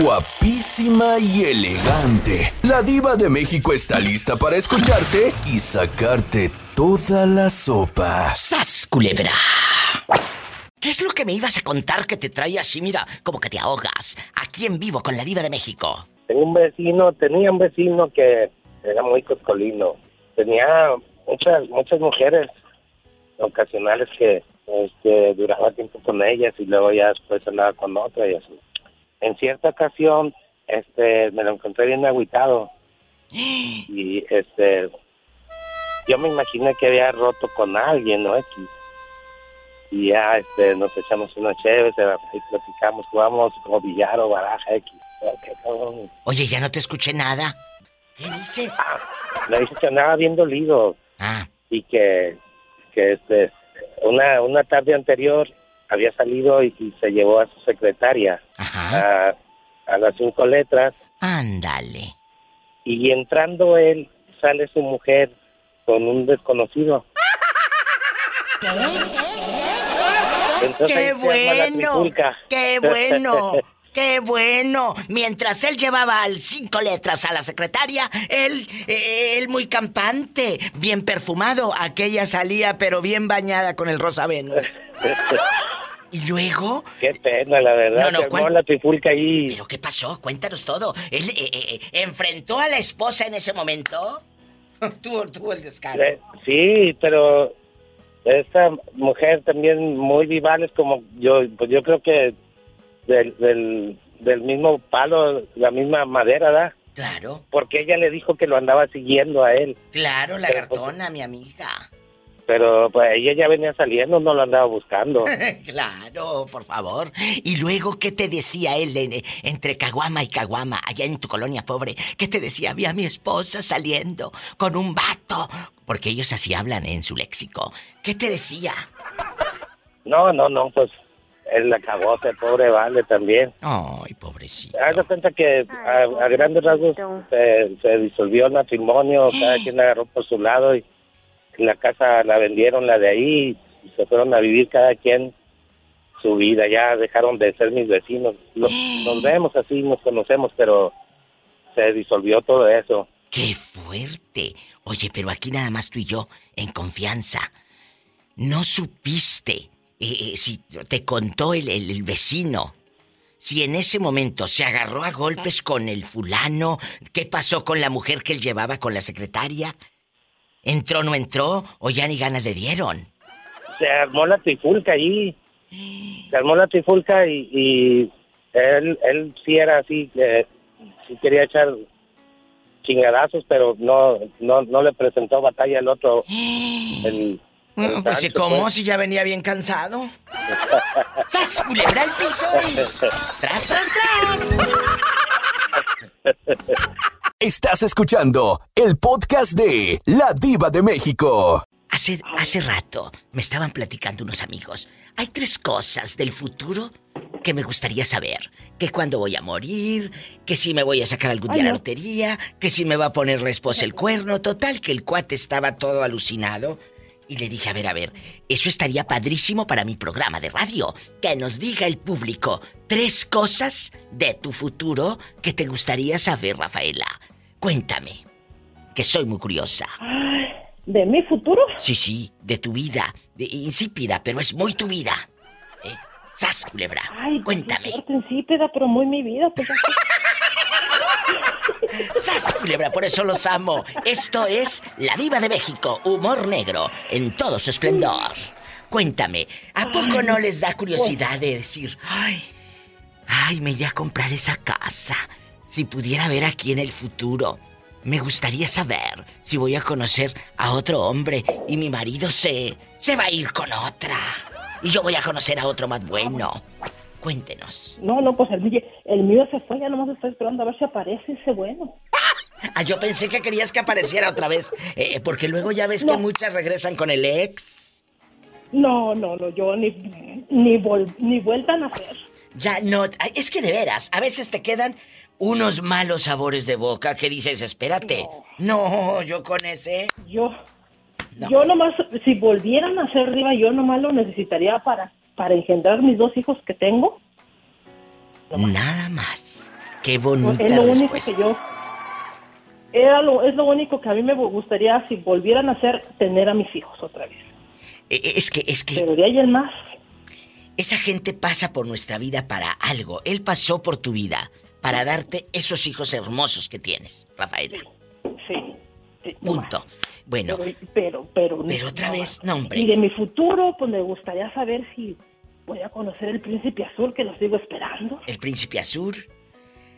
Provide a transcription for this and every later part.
guapísima y elegante. La diva de México está lista para escucharte y sacarte toda la sopa. ¡Sas, culebra! ¿Qué es lo que me ibas a contar que te trae así, mira, como que te ahogas? Aquí en vivo con la diva de México. Tengo un vecino, tenía un vecino que era muy coscolino. Tenía muchas muchas mujeres ocasionales que este, duraba tiempo con ellas y luego ya después andaba con otra y así. En cierta ocasión, este, me lo encontré bien agüitado y este, yo me imaginé que había roto con alguien, ¿no? X. Y ya, este, nos echamos una chévere, platicamos, jugamos como billar o baraja X. Oye, ya no te escuché nada. ¿Qué dices? Ah, me dice que andaba bien dolido. Ah. Y que, que este, una, una tarde anterior había salido y, se llevó a su secretaria A, a las cinco letras. Ándale. Y entrando él, sale su mujer con un desconocido. ¡Qué bueno! ¡Qué bueno! ¡Qué bueno! Mientras él llevaba al cinco letras a la secretaria, él, él muy campante, bien perfumado. Aquella salía, pero bien bañada con el rosa Venus. ¿Y luego? Qué pena, la verdad. No, no, la trifulca ahí. ¿Pero qué pasó? Cuéntanos todo. ¿Él eh, eh, enfrentó a la esposa en ese momento? tuvo, tuvo el descaro. Sí, pero esta mujer también muy vivales como yo, pues yo creo que del, del, mismo palo, la misma madera, ¿verdad? Claro. Porque ella le dijo que lo andaba siguiendo a él. Claro, la cartona, mi amiga. Pero pues ella ya venía saliendo, no lo andaba buscando. claro, por favor. Y luego, ¿qué te decía él entre Caguama y Caguama, allá en tu colonia pobre? ¿Qué te decía? Había mi esposa saliendo con un vato. Porque ellos así hablan en su léxico. ¿Qué te decía? No, no, no, pues él la cagó, el pobre Vale también. Ay, pobrecito. Haz cuenta que a, grandes rasgos se, disolvió el matrimonio, cada quien agarró por su lado y la casa la vendieron, la de ahí, y se fueron a vivir cada quien su vida, ya dejaron de ser mis vecinos. nos vemos así, nos conocemos, pero se disolvió todo eso. ¡Qué fuerte! Oye, pero aquí nada más tú y yo, en confianza. ¿No supiste eh, eh, si te contó el, el, vecino, si en ese momento se agarró a golpes con el fulano, ¿qué pasó con la mujer que él llevaba con la secretaria? ¿Entró no entró o ya ni ganas le dieron? Se armó la trifulca ahí. Se armó la trifulca y, él, él sí era así, eh, sí quería echar chingadazos, pero no, no, no le presentó batalla al otro. El, pues cómo si ya venía bien cansado. ¡Sas, culebra el piso! ¡Tras, tras, tras! Estás escuchando el podcast de La Diva de México. Hace, hace rato me estaban platicando unos amigos. Hay tres cosas del futuro que me gustaría saber. Que cuando voy a morir, que si me voy a sacar algún día la lotería, que si me va a poner la esposa el cuerno. Total, que el cuate estaba todo alucinado y le dije, a ver, a ver, eso estaría padrísimo para mi programa de radio. Que nos diga el público tres cosas de tu futuro que te gustaría saber, Rafaela. Cuéntame, que soy muy curiosa. ¿De mi futuro? Sí, sí, de tu vida. De insípida, pero es muy tu vida. ¿Eh? ¡Sas, culebra! Ay, pues, Cuéntame. insípida, pero muy mi vida, pues ¡Sas, culebra! Por eso los amo. Esto es La Diva de México, humor negro, en todo su esplendor. Cuéntame, ¿a poco no les da curiosidad de decir, ay, ay, me iré a comprar esa casa? Si pudiera ver aquí en el futuro, me gustaría saber si voy a conocer a otro hombre y mi marido se, se va a ir con otra. Y yo voy a conocer a otro más bueno. Cuéntenos. No, no, pues el, el mío se fue, ya nomás estoy esperando a ver si aparece ese bueno. Ah, yo pensé que querías que apareciera otra vez, eh, porque luego ya ves que muchas regresan con el ex. No, no, no, yo ni, ni, ni vueltan a hacer. Ya no, es que de veras, a veces te quedan unos malos sabores de boca que dices, espérate. No, yo con ese. Yo, yo nomás, si volvieran a ser arriba, yo nomás lo necesitaría para para engendrar mis dos hijos que tengo. Nada más. Qué bonita Es lo único respuesta. que yo... Era lo, es lo único que a mí me gustaría, si volvieran a hacer, tener a mis hijos otra vez. Eh, eh, Es que, es que Pero de ahí en más, esa gente pasa por nuestra vida para algo. Él pasó por tu vida para darte esos hijos hermosos que tienes, Rafaela. sí. sí, no más. Punto. Bueno, Pero, pero, pero, Pero otra no vez, no, hombre. Y de mi futuro, pues me gustaría saber si voy a conocer el príncipe azul que lo sigo esperando. el príncipe azul.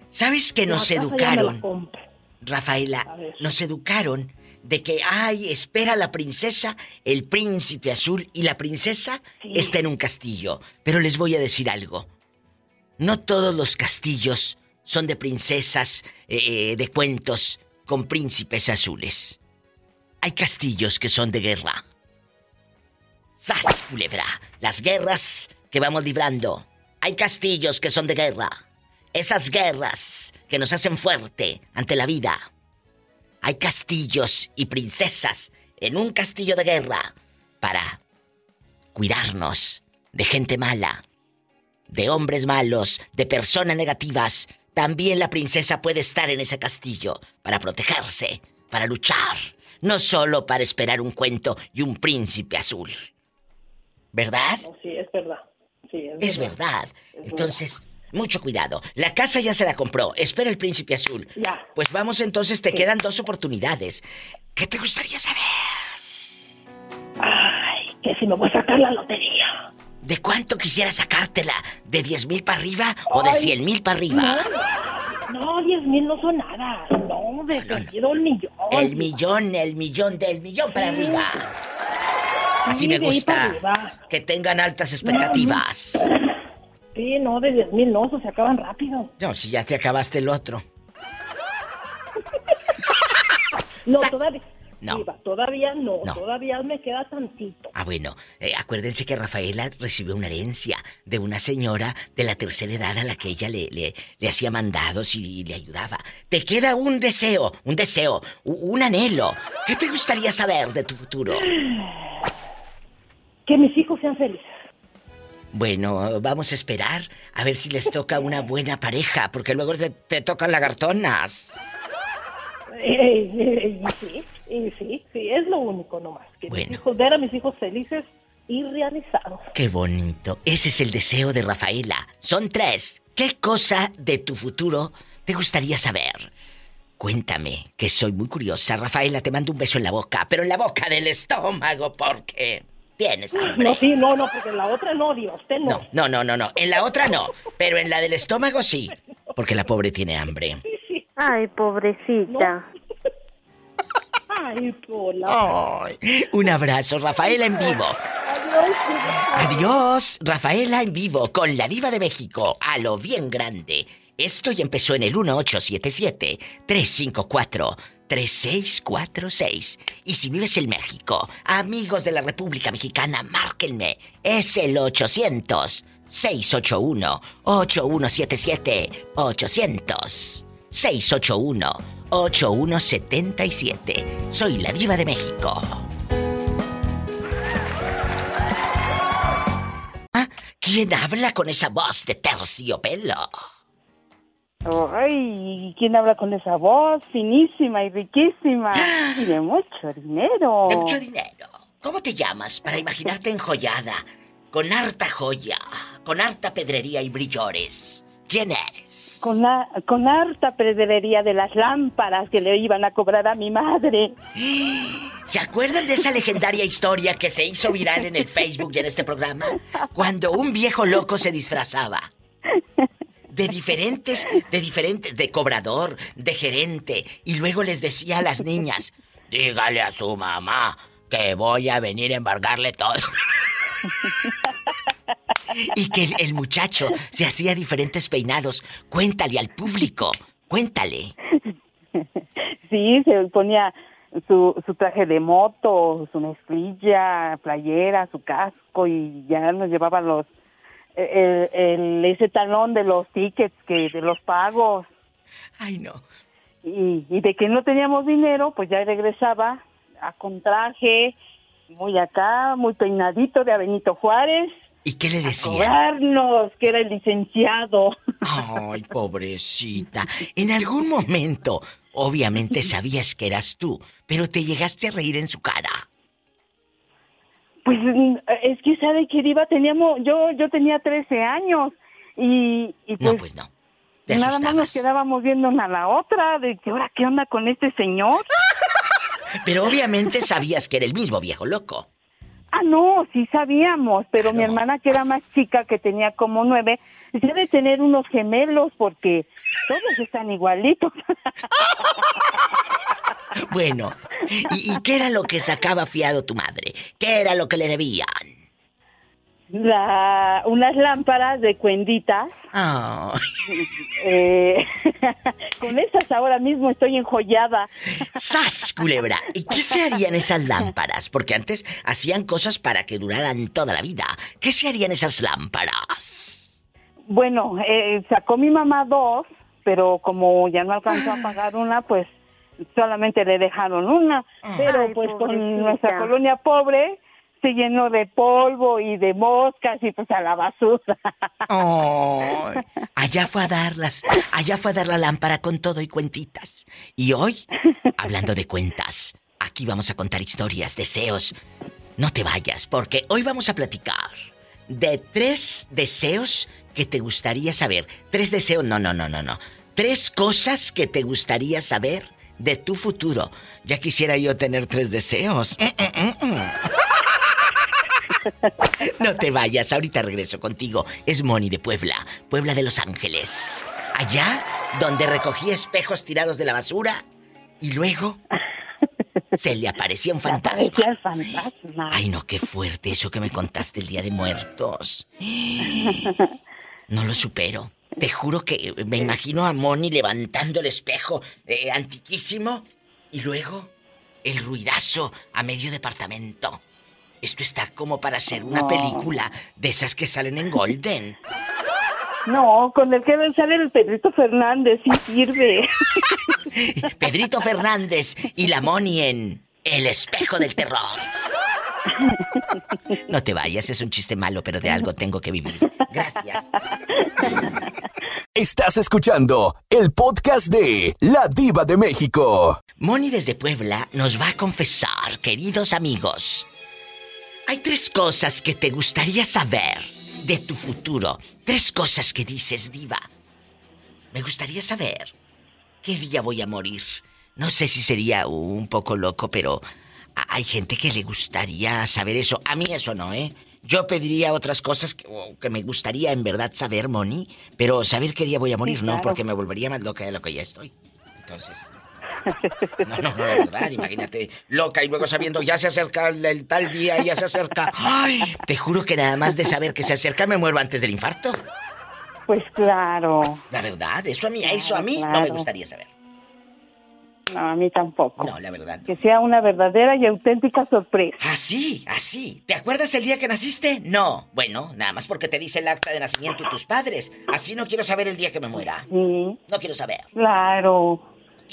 ¿Sabes que nos educaron. Rafaela? Nos educaron de que, ay, espera la princesa, el príncipe azul y la princesa Sí. está en un castillo. Pero les voy a decir algo. No todos los castillos son de princesas eh, eh, de cuentos con príncipes azules. Hay castillos que son de guerra. ¡Sas, culebra! Las guerras que vamos librando. Hay castillos que son de guerra. Esas guerras que nos hacen fuerte ante la vida. Hay castillos y princesas en un castillo de guerra para cuidarnos de gente mala, de hombres malos, de personas negativas. También la princesa puede estar en ese castillo para protegerse, para luchar, no solo para esperar un cuento y un príncipe azul. ¿Verdad? Sí, es verdad. Sí, es, Es verdad. Es Entonces, mucho cuidado. La casa ya se la compró. Espera el príncipe azul. Ya. Pues vamos entonces, te Sí. quedan dos oportunidades. ¿Qué te gustaría saber? Ay, que si me voy a sacar la lotería. ¿De cuánto quisieras sacártela? ¿De 10 mil para arriba o de Ay, 100 mil para arriba? No, 10 mil no son nada. No, de No, no, no. el millón. El millón, el millón, del millón para Sí. arriba. Así Sí, me gusta. Que tengan altas expectativas. Sí, no, de 10 mil no, se acaban rápido. No, si ya te acabaste el otro. No, todavía. No. Diva, todavía no, No. todavía me queda tantito. Ah, bueno, eh, acuérdense que Rafaela recibió una herencia de una señora de la tercera edad a la que ella le, le, le hacía mandados y, le ayudaba. Te queda un deseo, un deseo, un anhelo. ¿Qué te gustaría saber de tu futuro? Que mis hijos sean felices. Bueno, vamos a esperar a ver si les toca una buena pareja, porque luego te, te tocan lagartonas. Eh, eh, sí, y sí, sí, es lo único nomás. Que Bueno. mis hijos, ver a mis hijos felices y realizados. Qué bonito. Ese es el deseo de Rafaela. Son tres. ¿Qué cosa de tu futuro te gustaría saber? Cuéntame, que soy muy curiosa. Rafaela, te mando un beso en la boca, pero en la boca del estómago, porque tienes hambre. No, sí, no, no, porque en la otra no, Dios, usted no. No, no, no, no, no. En la otra no, pero en la del estómago sí, porque la pobre tiene hambre. Ay, pobrecita. Ay, pola. Ay, un abrazo, Rafaela en vivo. Adiós. Adiós, Rafaela en vivo con la diva de México, a lo bien grande. Esto ya empezó en el 1877-354-3646. Y si vives en México, amigos de la República Mexicana, márquenme. Es el 800-681-8177. 800-681-8177. Soy la diva de México. Ah, ¿Quién habla con esa voz de terciopelo? Ay, ¿quién habla con esa voz finísima y riquísima? Y de mucho dinero. De mucho dinero. ¿Cómo te llamas para imaginarte enjollada? Con harta joya, con harta pedrería y brillores. ¿Quién eres? Con, la- con harta de las lámparas que le iban a cobrar a mi madre. ¿Se acuerdan de esa legendaria historia que se hizo viral en el Facebook y en este programa? Cuando un viejo loco se disfrazaba. De diferentes, de diferentes, de cobrador, de gerente. Y luego les decía a las niñas, dígale a su mamá que voy a venir a embargarle todo. y que el, el muchacho se hacía diferentes peinados. Cuéntale al público, cuéntale. Sí, se ponía su, su traje de moto, su mezclilla, playera, su casco y ya nos llevaba los el, el- ese talón de los tickets que de los pagos Ay, no. y, y de que no teníamos dinero, pues ya regresaba a con traje, muy acá, muy peinadito de a Benito Juárez ¿Y qué le decía? Cobrarnos, que era el licenciado. Ay, pobrecita. En algún momento, obviamente sabías que eras tú, pero te llegaste a reír en su cara. Pues mm, es que sabe que Diva teníamos, yo, yo tenía 13 años y, y pues, No, pues no. Te nada más nos quedábamos viendo una a la otra, de que ahora qué onda con este señor. Pero obviamente sabías que era el mismo viejo loco. Ah, no, sí sabíamos, pero mi hermana que era más chica, que tenía como nueve, debe tener unos gemelos porque todos están igualitos. Bueno, ¿y, y qué era lo que sacaba fiado tu madre? ¿Qué era lo que le debían? La, unas lámparas de cuenditas, eh, con esas ahora mismo estoy enjollada. ¡Sas, culebra! ¿Y qué se harían esas lámparas? Porque antes hacían cosas para que duraran toda la vida. ¿Qué se harían esas lámparas? Bueno, eh, sacó mi mamá dos, pero como ya no alcanzó a pagar una, pues solamente le dejaron una. Pero Ay, pues con nuestra colonia pobre se llenó de polvo y de moscas y pues a la basura. Ay, allá fue a darlas, allá fue a dar la lámpara con todo y cuentitas. Y hoy, hablando de cuentas, aquí vamos a contar historias, deseos. No te vayas, porque hoy vamos a platicar de tres deseos que te gustaría saber. Tres deseos, no, no, no, no, no. Tres cosas que te gustaría saber de tu futuro. Ya quisiera yo tener tres deseos. Mm, mm, mm, mm. No te vayas, ahorita regreso contigo. Es Moni de Puebla, Puebla de Los Ángeles. Allá donde recogía espejos tirados de la basura y luego se le aparecía un fantasma. Parecía el fantasma. Ay, no, qué fuerte eso que me contaste el día de muertos. No lo supero. Te juro que me imagino a Moni levantando el espejo eh, antiquísimo y luego el ruidazo a medio departamento. Esto está como para hacer una No. película de esas que salen en Golden. No, con el que salir el Pedrito Fernández, sí sirve. Pedrito Fernández y la Moni en El espejo del terror. No te vayas, es un chiste malo, pero de algo tengo que vivir. Gracias. Estás escuchando el podcast de La Diva de México. Moni desde Puebla nos va a confesar, queridos amigos. Hay tres cosas que te gustaría saber de tu futuro. Tres cosas que dices, diva. Me gustaría saber qué día voy a morir. No sé si sería un poco loco, pero hay gente que le gustaría saber eso. A mí eso no, ¿eh? Yo pediría otras cosas que, que me gustaría en verdad saber, Moni, pero saber qué día voy a morir, no, claro. porque me volvería más loca de lo que ya estoy. Entonces... No, no, no, de verdad, imagínate, loca y luego sabiendo ya se acerca el, el tal día, ya se acerca. Ay, te juro que nada más de saber que se acerca me muero antes del infarto. Pues claro. La verdad, eso a mí, eso a mí no me gustaría saber. No, a mí tampoco. No, la verdad. Que sea una verdadera y auténtica sorpresa. Así, así. ¿Te acuerdas el día que naciste? No. Bueno, nada más porque te dice el acta de nacimiento y tus padres. Así no quiero saber el día que me muera. Sí, No quiero saber. claro.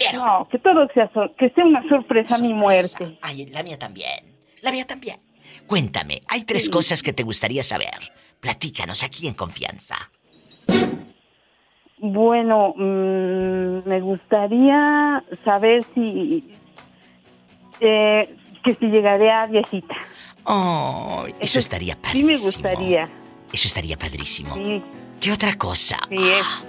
Quiero. No, que todo sea, que sea una sorpresa, mi Sorpresa. muerte. Ay, la mía también. La mía también. Cuéntame, hay tres cosas que te gustaría saber. Platícanos aquí en confianza. Bueno, mm, me gustaría saber si eh, que si llegaré a viejita. Oh, eso, Eso estaría Sí padrísimo. me gustaría. Eso estaría padrísimo. Sí, ¿Qué otra cosa? Sí, es- Ah,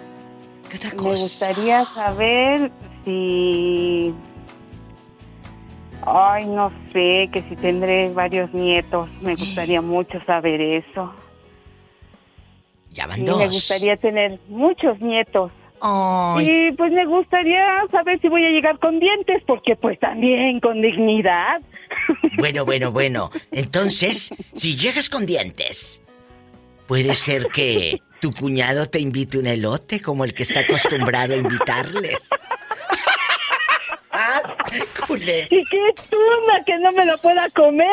¿Qué otra me cosa? gustaría saber si Ay, no sé, que si tendré varios nietos, me gustaría mucho saber eso. Ya van Sí, dos. me gustaría tener muchos nietos. Ay, Y pues me gustaría saber si voy a llegar con dientes, porque pues también con dignidad. Bueno, bueno, bueno. Entonces, si llegas con dientes, puede ser que tu cuñado te invite un elote como el que está acostumbrado a invitarles. ¡Culé! Y qué tuna que no me lo pueda comer.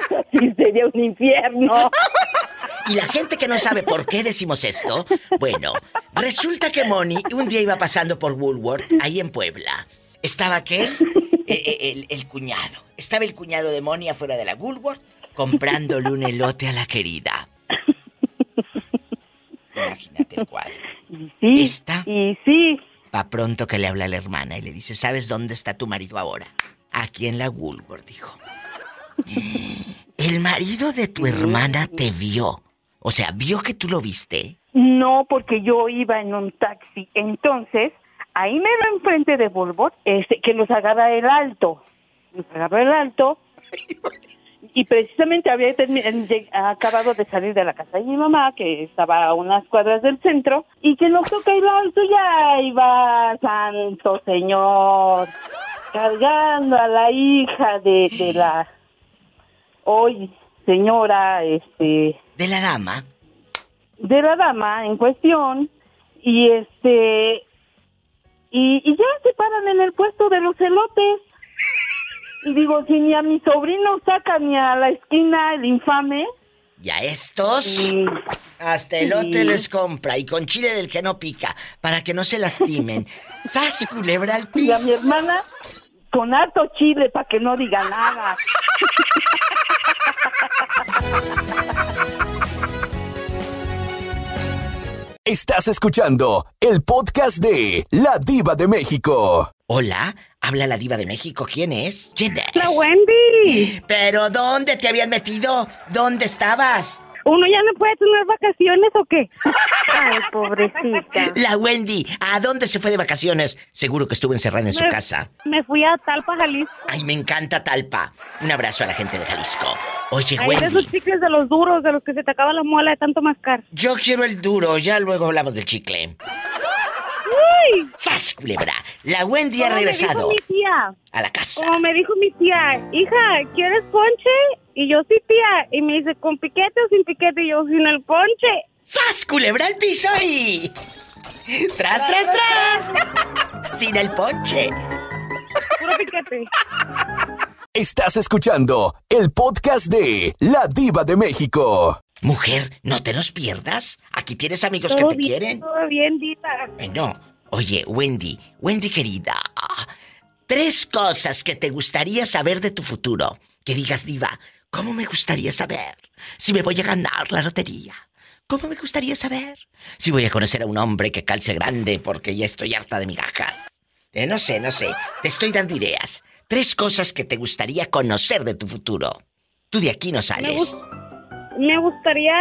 Eso sí sería un infierno. Y la gente que no sabe por qué decimos esto, bueno, resulta que Moni un día iba pasando por Woolworth, ahí en Puebla. Estaba aquel, eh, eh, el, el cuñado. Estaba el cuñado de Moni afuera de la Woolworth comprándole un elote a la querida. Imagínate el cuadro. Y sí, ¿Esta? y sí, Va pronto que le habla a la hermana y le dice, ¿sabes dónde está tu marido ahora? Aquí en la Woolworth, dijo. El marido de tu hermana te vio. O sea, vio que tú lo viste. no porque yo iba en un taxi. Entonces, ahí me lo enfrente de Volvo, este, que nos agarra el alto. Nos agarra el alto. Y precisamente había acabado de salir de la casa de mi mamá, que estaba a unas cuadras del centro, y que nos toca y ahí va Santo Señor, cargando a la hija de, de la hoy señora, este, De la dama. de la dama en cuestión y este y, y ya se paran en el puesto de los elotes y digo si ni a mi sobrino saca ni a la esquina el infame Y a estos, hasta elote Sí. les compra y con chile del que no pica, para que no se lastimen. ¡Sas, culebra al y a mi piso! hermana con harto chile para que no diga nada Estás escuchando el podcast de La Diva de México. Hola, habla la diva de México. ¿Quién es? ¿Quién es? La Wendy. ¿Pero dónde te habían metido? ¿Dónde estabas? ¿Uno ya no puede tener vacaciones o qué? Ay, pobrecita. La Wendy, ¿a dónde se fue de vacaciones? Seguro que estuvo encerrada en su casa. Me fui a Talpa, Jalisco. Ay, me encanta Talpa. Un abrazo a la gente de Jalisco. Oye, Ahí de esos Wendy, chicles de los duros, de los que se te acaba la muela de tanto mascar. yo quiero el duro, ya luego hablamos del chicle. ¡Uy! ¡Sas, culebra! La Wendy ha me regresado dijo mi tía, a la casa. como me dijo mi tía, hija, ¿quieres ponche? Y yo, sí, tía. Y me dice, ¿con piquete o sin piquete? Y yo, sin el ponche. ¡Sas, culebra al piso y... ¡Tras, tras, tras! Sin el ponche. Puro piquete. Estás escuchando el podcast de La Diva de México. Mujer, no te los pierdas. Aquí tienes amigos que te bien, quieren. Todo bien, Dita. Bueno, oye, Wendy, Wendy querida, tres cosas que te gustaría saber de tu futuro. Que digas, diva, ¿cómo me gustaría saber si me voy a ganar la lotería? ¿Cómo me gustaría saber si voy a conocer a un hombre que calce grande porque ya estoy harta de migajas? Eh, no sé, no sé, te estoy dando ideas. Tres cosas que te gustaría conocer de tu futuro. Tú de aquí no sales. Me gustaría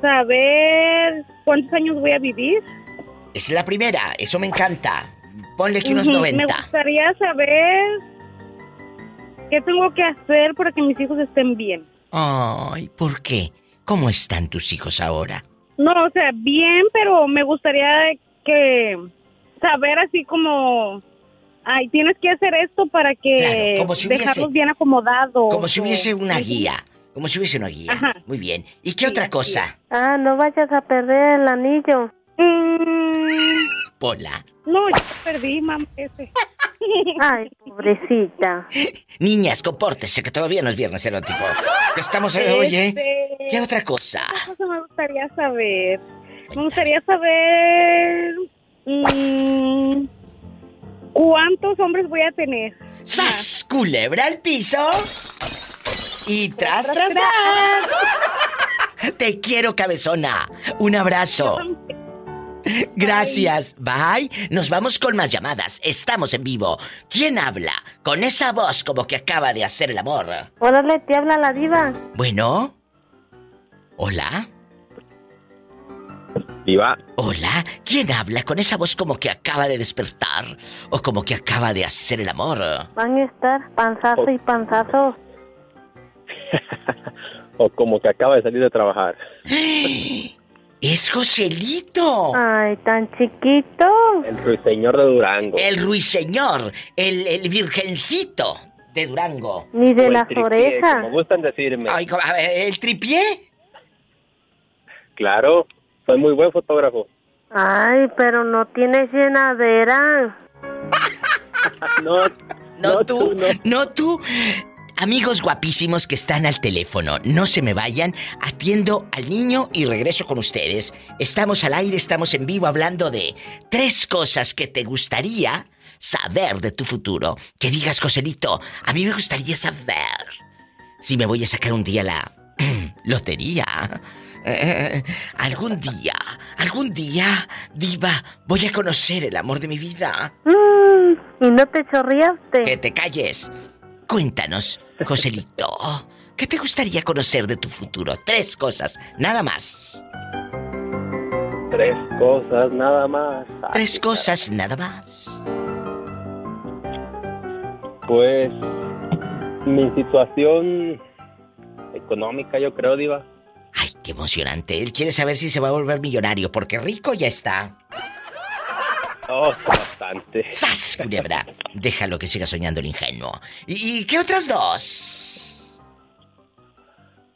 saber cuántos años voy a vivir. Es la primera, eso me encanta. Ponle que unos Me 90. gustaría saber qué tengo que hacer para que mis hijos estén bien. Ay, ¿por qué? ¿Cómo están tus hijos ahora? No, o sea, bien, pero me gustaría que saber así como, ay, tienes que hacer esto para que Claro, como si hubiese- dejarlos bien acomodados. Como si hubiese una guía. Como si hubiese una guía. Ajá. Muy bien. ¿Y qué otra cosa? Ah, no vayas a perder el anillo. Pola. no, ya perdí, mamá, ese. Ay, pobrecita. Niñas, compórtese, que todavía no es viernes erótico. Estamos... Este, Oye, ¿qué otra cosa? ¿Qué cosa me gustaría saber? Me gustaría saber mm, cuántos hombres voy a tener. ¡Sas! Culebra al piso. Y tras, tras, tras. Te quiero, cabezona. Un abrazo. Gracias. Bye. Nos vamos con más llamadas. Estamos en vivo. ¿Quién habla? Con esa voz como que acaba de hacer el amor. Órale, te habla la diva. Bueno. Hola. Diva, Hola. ¿Quién habla con esa voz como que acaba de despertar? O como que acaba de hacer el amor. Van a estar panzazo y panzazo. o como que acaba de salir de trabajar. ¡Es Joselito! Ay, tan chiquito. El ruiseñor de Durango. El ruiseñor, el, el virgencito de Durango. Ni de las orejas. Como gustan decirme. Ay, co- a ver, ¿el tripié? Claro, soy muy buen fotógrafo. Ay, pero no tienes llenadera. No, No, tú, no. no tú. Amigos guapísimos que están al teléfono, no se me vayan, atiendo al niño y regreso con ustedes. Estamos al aire, estamos en vivo hablando de tres cosas que te gustaría saber de tu futuro. Que digas, Joselito, a mí me gustaría saber si me voy a sacar un día la lotería. Eh, algún día, algún día, diva, voy a conocer el amor de mi vida. Mm, ¿Y no te chorreaste? Que te calles. Cuéntanos, Joselito, ¿qué te gustaría conocer de tu futuro? Tres cosas, nada más. Tres cosas, nada más. Tres cosas, nada más. Pues mi situación económica, yo creo, Diva. Ay, qué emocionante. Él quiere saber si se va a volver millonario, porque rico ya está. Oh, bastante. ¡Sas, culebra! Déjalo que siga soñando el ingenuo. ¿Y, y qué otras dos?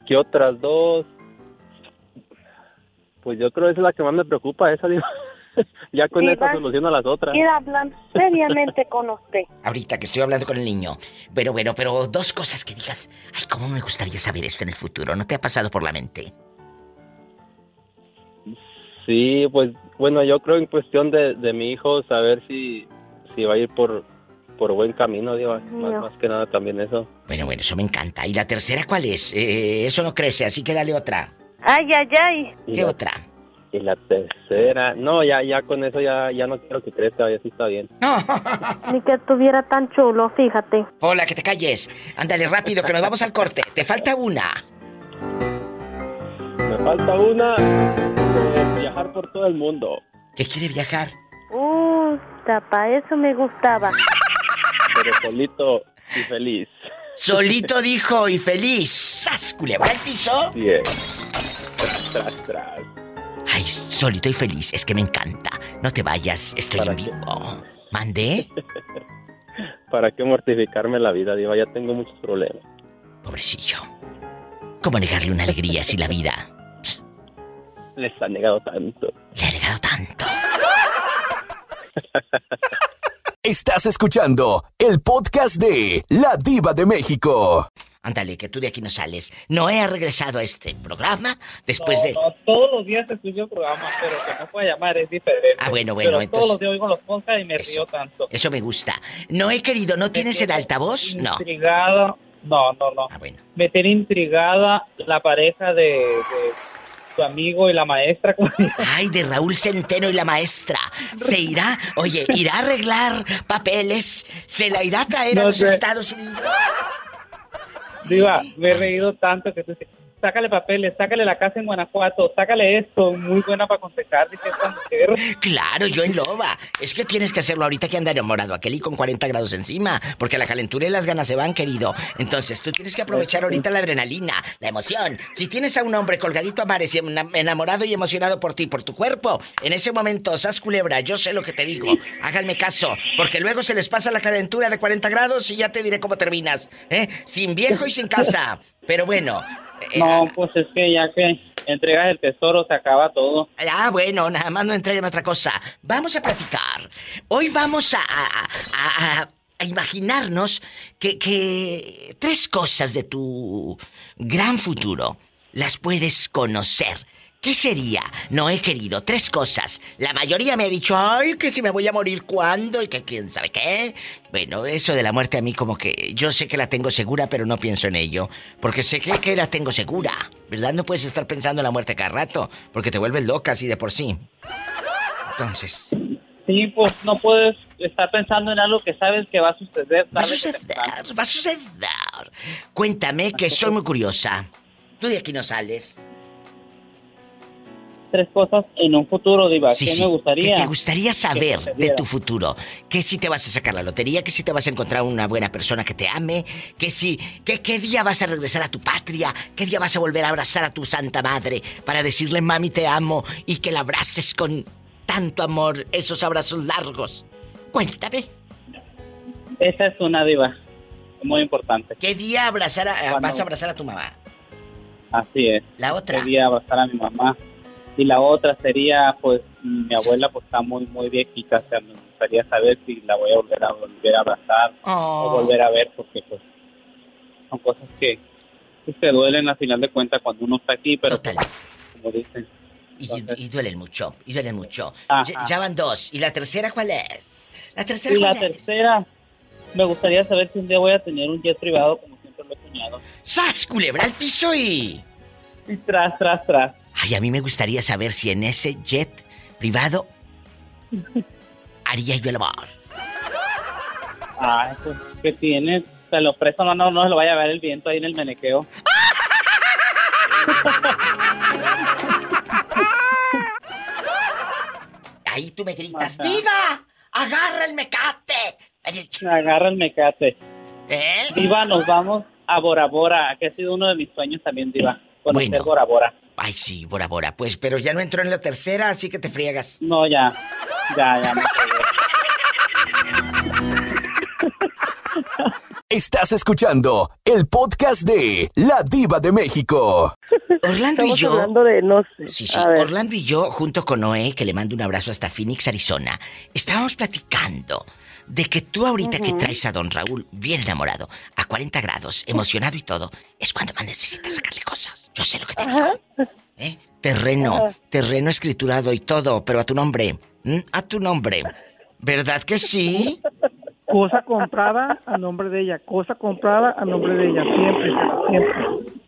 ¿Qué otras dos? Pues yo creo que esa es la que más me preocupa, esa, Diva. ya con Diva. esa soluciono las otras. Quiero hablar seriamente con usted. Ahorita que estoy hablando con el niño. Pero bueno, pero dos cosas que digas. Ay, cómo me gustaría saber esto en el futuro. ¿No te ha pasado por la mente? Sí, pues bueno, yo creo en cuestión de, de mi hijo, saber si, si va a ir por, por buen camino, Diva. Más, que nada también eso. Bueno, bueno, eso me encanta. ¿Y la tercera cuál es? Eh, eso no crece, así que dale otra. Ay, ay, ay. ¿Qué la, otra? y la tercera, no, ya ya con eso ya, ya no quiero que crezca, ya sí está bien. No. Ni que estuviera tan chulo, fíjate. Hola, que te calles. Ándale rápido, que nos vamos al corte. Te falta una. Me falta una, eh, viajar por todo el mundo, ¿Que quiere viajar? Uh, para eso me gustaba. pero solito y feliz. Solito dijo y feliz. ¡Sas, culebra al piso! Bien. Tras, tras, tras. Ay, solito y feliz. Es que me encanta. No te vayas, estoy ¿Para en qué? vivo. ¿Mandé? ¿Para qué mortificarme la vida, Diva? Ya tengo muchos problemas. Pobrecillo. ¿Cómo negarle una alegría si la vida Les ha negado tanto. le ha negado tanto? Estás escuchando el podcast de La Diva de México. Ándale, que tú de aquí no sales. Noé ha regresado a este programa después de... No, todos los días escucho el programa, pero que no pueda llamar es diferente. Ah, bueno, bueno, Pero entonces- todos los días oigo los podcasts y me Eso. río tanto. Eso me gusta. Noé, querido, ¿no tienes el altavoz? No. Intrigada. No, no, no. Ah, bueno. Me tiene intrigada la pareja de, de tu amigo y la maestra. Ay, de Raúl Centeno y la maestra. Se irá, oye, irá a arreglar papeles, se la irá a traer a los sé. Estados Unidos. Diva, me he reído tanto que tú sácale papeles, sácale la casa en Guanajuato, sácale esto, muy buena para aconsejar, dice esta mujer. Claro, yo en loba. Es que tienes que hacerlo ahorita que anda enamorado aquel y con 40 grados encima, porque la calentura y las ganas se van, querido. Entonces tú tienes que aprovechar ahorita la adrenalina, la emoción. Si tienes a un hombre colgadito a mares y ena- enamorado y emocionado por ti, por tu cuerpo, en ese momento, sas culebra, yo sé lo que te digo. Háganme caso, porque luego se les pasa la calentura de 40 grados y ya te diré cómo terminas, ¿eh? Sin viejo y sin casa. Pero bueno. eh, No, pues es que ya que entregas el tesoro se acaba todo. Ah, bueno, nada más no entreguen otra cosa. Vamos a platicar. Hoy vamos a, a- a- a- a imaginarnos que, que tres cosas de tu gran futuro las puedes conocer. ¿Qué sería? No he querido tres cosas. La mayoría me ha dicho, ay, que si me voy a morir cuándo y que quién sabe qué. Bueno, eso de la muerte a mí como que yo sé que la tengo segura, pero no pienso en ello. Porque sé que, que la tengo segura. ¿Verdad? No puedes estar pensando en la muerte cada rato, porque te vuelves loca así de por sí. Entonces, Sí, pues no puedes estar pensando en algo que sabes que va a suceder. va a suceder, va a suceder. Cuéntame que soy muy curiosa. Tú de aquí no sales. Tres cosas en un futuro, Diva. Sí, ¿Qué sí. me gustaría? ¿Qué te gustaría saber de tu futuro? Que si te vas a sacar la lotería, que si te vas a encontrar una buena persona que te ame, que si, que qué día vas a regresar a tu patria, qué día vas a volver a abrazar a tu santa madre para decirle mami te amo y que la abraces con tanto amor, esos abrazos largos. Cuéntame, Esa es una diva. Muy importante. ¿qué día abrazar a- Cuando- vas a abrazar a tu mamá? Así es. La otra. Quería abrazar a mi mamá. Y la otra sería, pues, mi abuela pues está muy, muy viejita. O sea, me gustaría saber si la voy a volver a volver a abrazar Oh. o volver a ver, porque pues son cosas que, que te duelen al final de cuentas cuando uno está aquí, pero Total. pues, como dicen, Y, Entonces- y duelen mucho, y duelen mucho. Ya, ya van dos. ¿Y la tercera cuál es? La tercera Y la es? tercera, me gustaría saber si un día voy a tener un jet privado como siempre lo he soñado. ¡Sas! Culebra al piso y. Y tras, tras, tras. Ay, a mí me gustaría saber si en ese jet privado haría yo el amor. Ay, pues, ¿qué tienes? Se lo presto, no, no, no se lo vaya a ver el viento ahí en el menequeo. Ahí tú me gritas. ¡Diva! ¡Agarra el mecate! Agarra el mecate. ¿Eh? Diva, nos vamos a Bora Bora, que ha sido uno de mis sueños también, Diva. Conocer Bueno. Bora Bora. Ay, sí, Bora Bora. Pues, pero ya no entró en la tercera, así que te friegas. No, ya. Ya, ya me. Estás escuchando el podcast de La Diva de México. Orlando y Estamos yo. hablando de no sé. Sí, sí. Orlando y yo, junto con Noé, que le mando un abrazo hasta Phoenix, Arizona, estábamos platicando de que tú ahorita que traes a don Raúl bien enamorado, a 40 grados, emocionado y todo, es cuando más necesitas sacarle cosas. Yo sé lo que te digo. ¿Eh? Terreno, terreno escriturado y todo, pero a tu nombre. A tu nombre. ¿Verdad que sí? Cosa comprada a nombre de ella, cosa comprada a nombre de ella, siempre, siempre.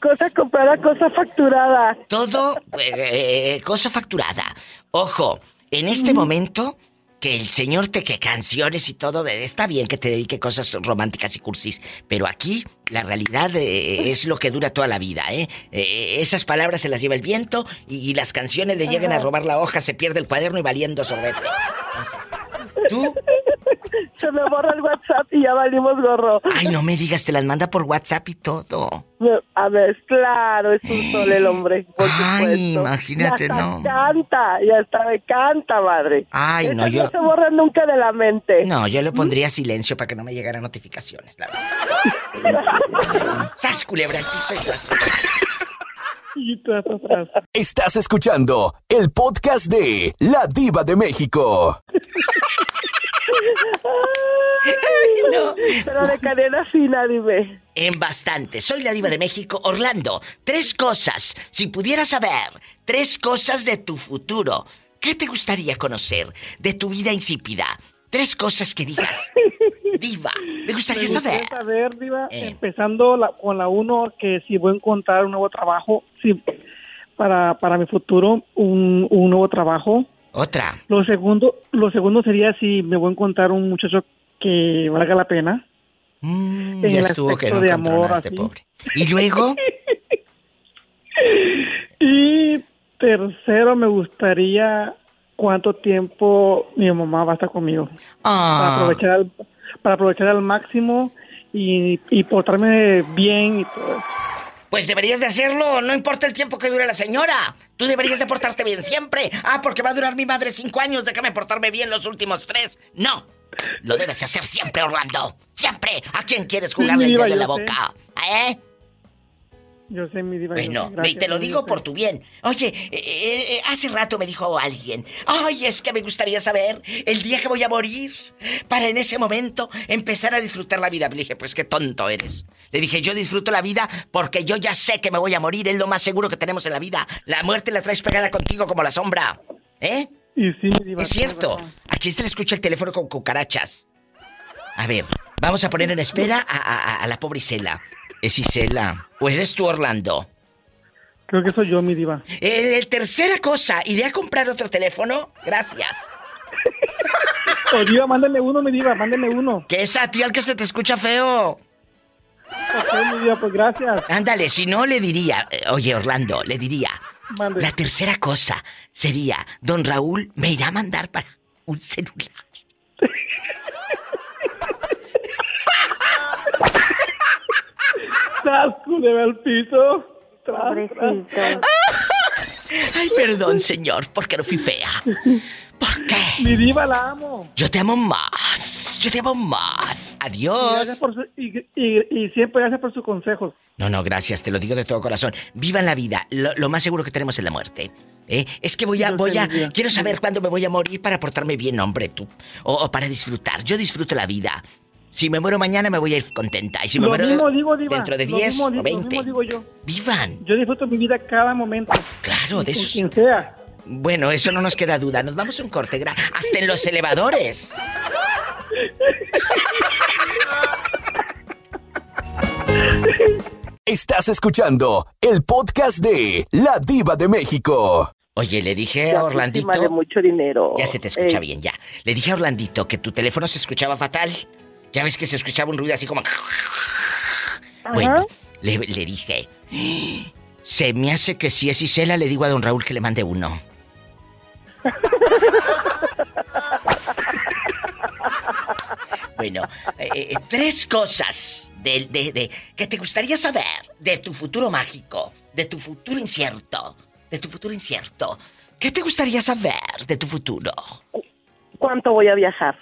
Cosa comprada, cosa facturada. Todo eh, eh, cosa facturada. Ojo, en este momento que el señor te que canciones y todo, eh, está bien que te dedique cosas románticas y cursis, pero aquí la realidad eh, es lo que dura toda la vida, ¿eh? Eh, Esas palabras se las lleva el viento y, y las canciones le llegan a robar la hoja, se pierde el cuaderno y valiendo sorbete. Entonces, tú, Se me borra el WhatsApp y ya valimos gorro. ay, no me digas, te las manda por WhatsApp y todo. A ver, claro, es un sol el hombre, por Ay, supuesto. imagínate, Y hasta no. canta, y hasta me canta, madre. Ay, no, yo- no se borran nunca de la mente. No, yo le pondría silencio para que no me llegaran notificaciones, la verdad. ¡Sas, culebra! al piso y tras, tras! Y tras, tras, tras. Estás escuchando el podcast de La Diva de México. no. Pero de cadena fina, dime. En bastante. Soy la diva de México, Orlando. Tres cosas. Si pudieras saber, tres cosas de tu futuro. ¿Qué te gustaría conocer de tu vida insípida? Tres cosas que digas. Diva, me gustaría Me saber. gustaría saber, Diva, Eh. empezando la- con la uno, que si voy a encontrar un nuevo trabajo, si para, para mi futuro, un, un nuevo trabajo. Otra. Lo segundo, lo segundo sería si me voy a encontrar un muchacho que valga la pena. Mm, ya estuvo que no de amor, así. pobre. ¿Y luego? Y tercero, me gustaría cuánto tiempo mi mamá va a estar conmigo. Para Ah, aprovechar al, para aprovechar al máximo y, y portarme bien y todo. Pues deberías de hacerlo, no importa el tiempo que dure la señora. Tú deberías de portarte bien siempre. Ah, porque va a durar mi madre cinco años, déjame portarme bien los últimos tres. No, lo debes hacer siempre, Orlando. Siempre. ¿A quién quieres jugarle el dedo en la sé. boca? ¿Eh? Yo sé, mi diva. Bueno, y te lo digo por tu bien. Oye, eh, eh, eh, hace rato me dijo alguien, ay, es que me gustaría saber el día que voy a morir para en ese momento empezar a disfrutar la vida. Le dije, pues qué tonto eres. Le dije, yo disfruto la vida porque yo ya sé que me voy a morir, es lo más seguro que tenemos en la vida. La muerte la traes pegada contigo como la sombra. ¿Eh? Y sí, mi diva, Es cierto. Aquí se le escucha el teléfono con cucarachas. A ver, vamos a poner en espera a, a- a la pobre Isela. Es Isela. Pues es tu Orlando. Creo que soy yo, mi diva. Eh, tercera cosa, ¿iré a comprar otro teléfono? Gracias. O diva, mándame uno, mi diva, mándame uno. Que es a ti al que se te escucha feo. Ok, mi diva, pues gracias. Ándale, si no le diría, eh, oye Orlando, le diría, Mande. la tercera cosa sería, don Raúl me irá a mandar para un celular. Al piso. Pobrecito. tras. Ay, perdón, señor, porque no fui fea. ¿Por qué? Mi diva, la amo. Yo te amo más, yo te amo más. Y gracias Adiós. por su- y, y- y siempre gracias por sus consejos. No, no, gracias, te lo digo de todo corazón. Vivan la vida, lo, lo más seguro que tenemos es la muerte. ¿Eh? Es que voy a, Yo voy a, quiero saber cuándo me voy a morir para portarme bien, hombre, tú. O, o para disfrutar. Yo disfruto la vida. Si me muero mañana me voy a ir contenta. Y si me Lo muero mismo digo, diva. dentro de Lo 10 mismo o digo- Lo 20. mismo digo yo. Vivan. Yo disfruto mi vida cada momento. Claro, de eso. quien sea. Bueno, eso no nos queda duda. Nos vamos a un corte. Hasta en los elevadores. Estás escuchando el podcast de La Diva de México. Oye, le dije a Orlandito. Vale mucho dinero. Ya se te escucha Ey. bien, ya. Le dije a Orlandito que tu teléfono se escuchaba fatal. Ya ves que se escuchaba un ruido así como. Bueno, le, le dije. Se me hace que si es Isela, le digo a don Raúl que le mande uno. Bueno, eh, eh, tres cosas de, de, de- que te gustaría saber de tu futuro mágico, de tu futuro incierto, de tu futuro incierto. ¿Qué te gustaría saber de tu futuro? ¿Cuánto voy a viajar?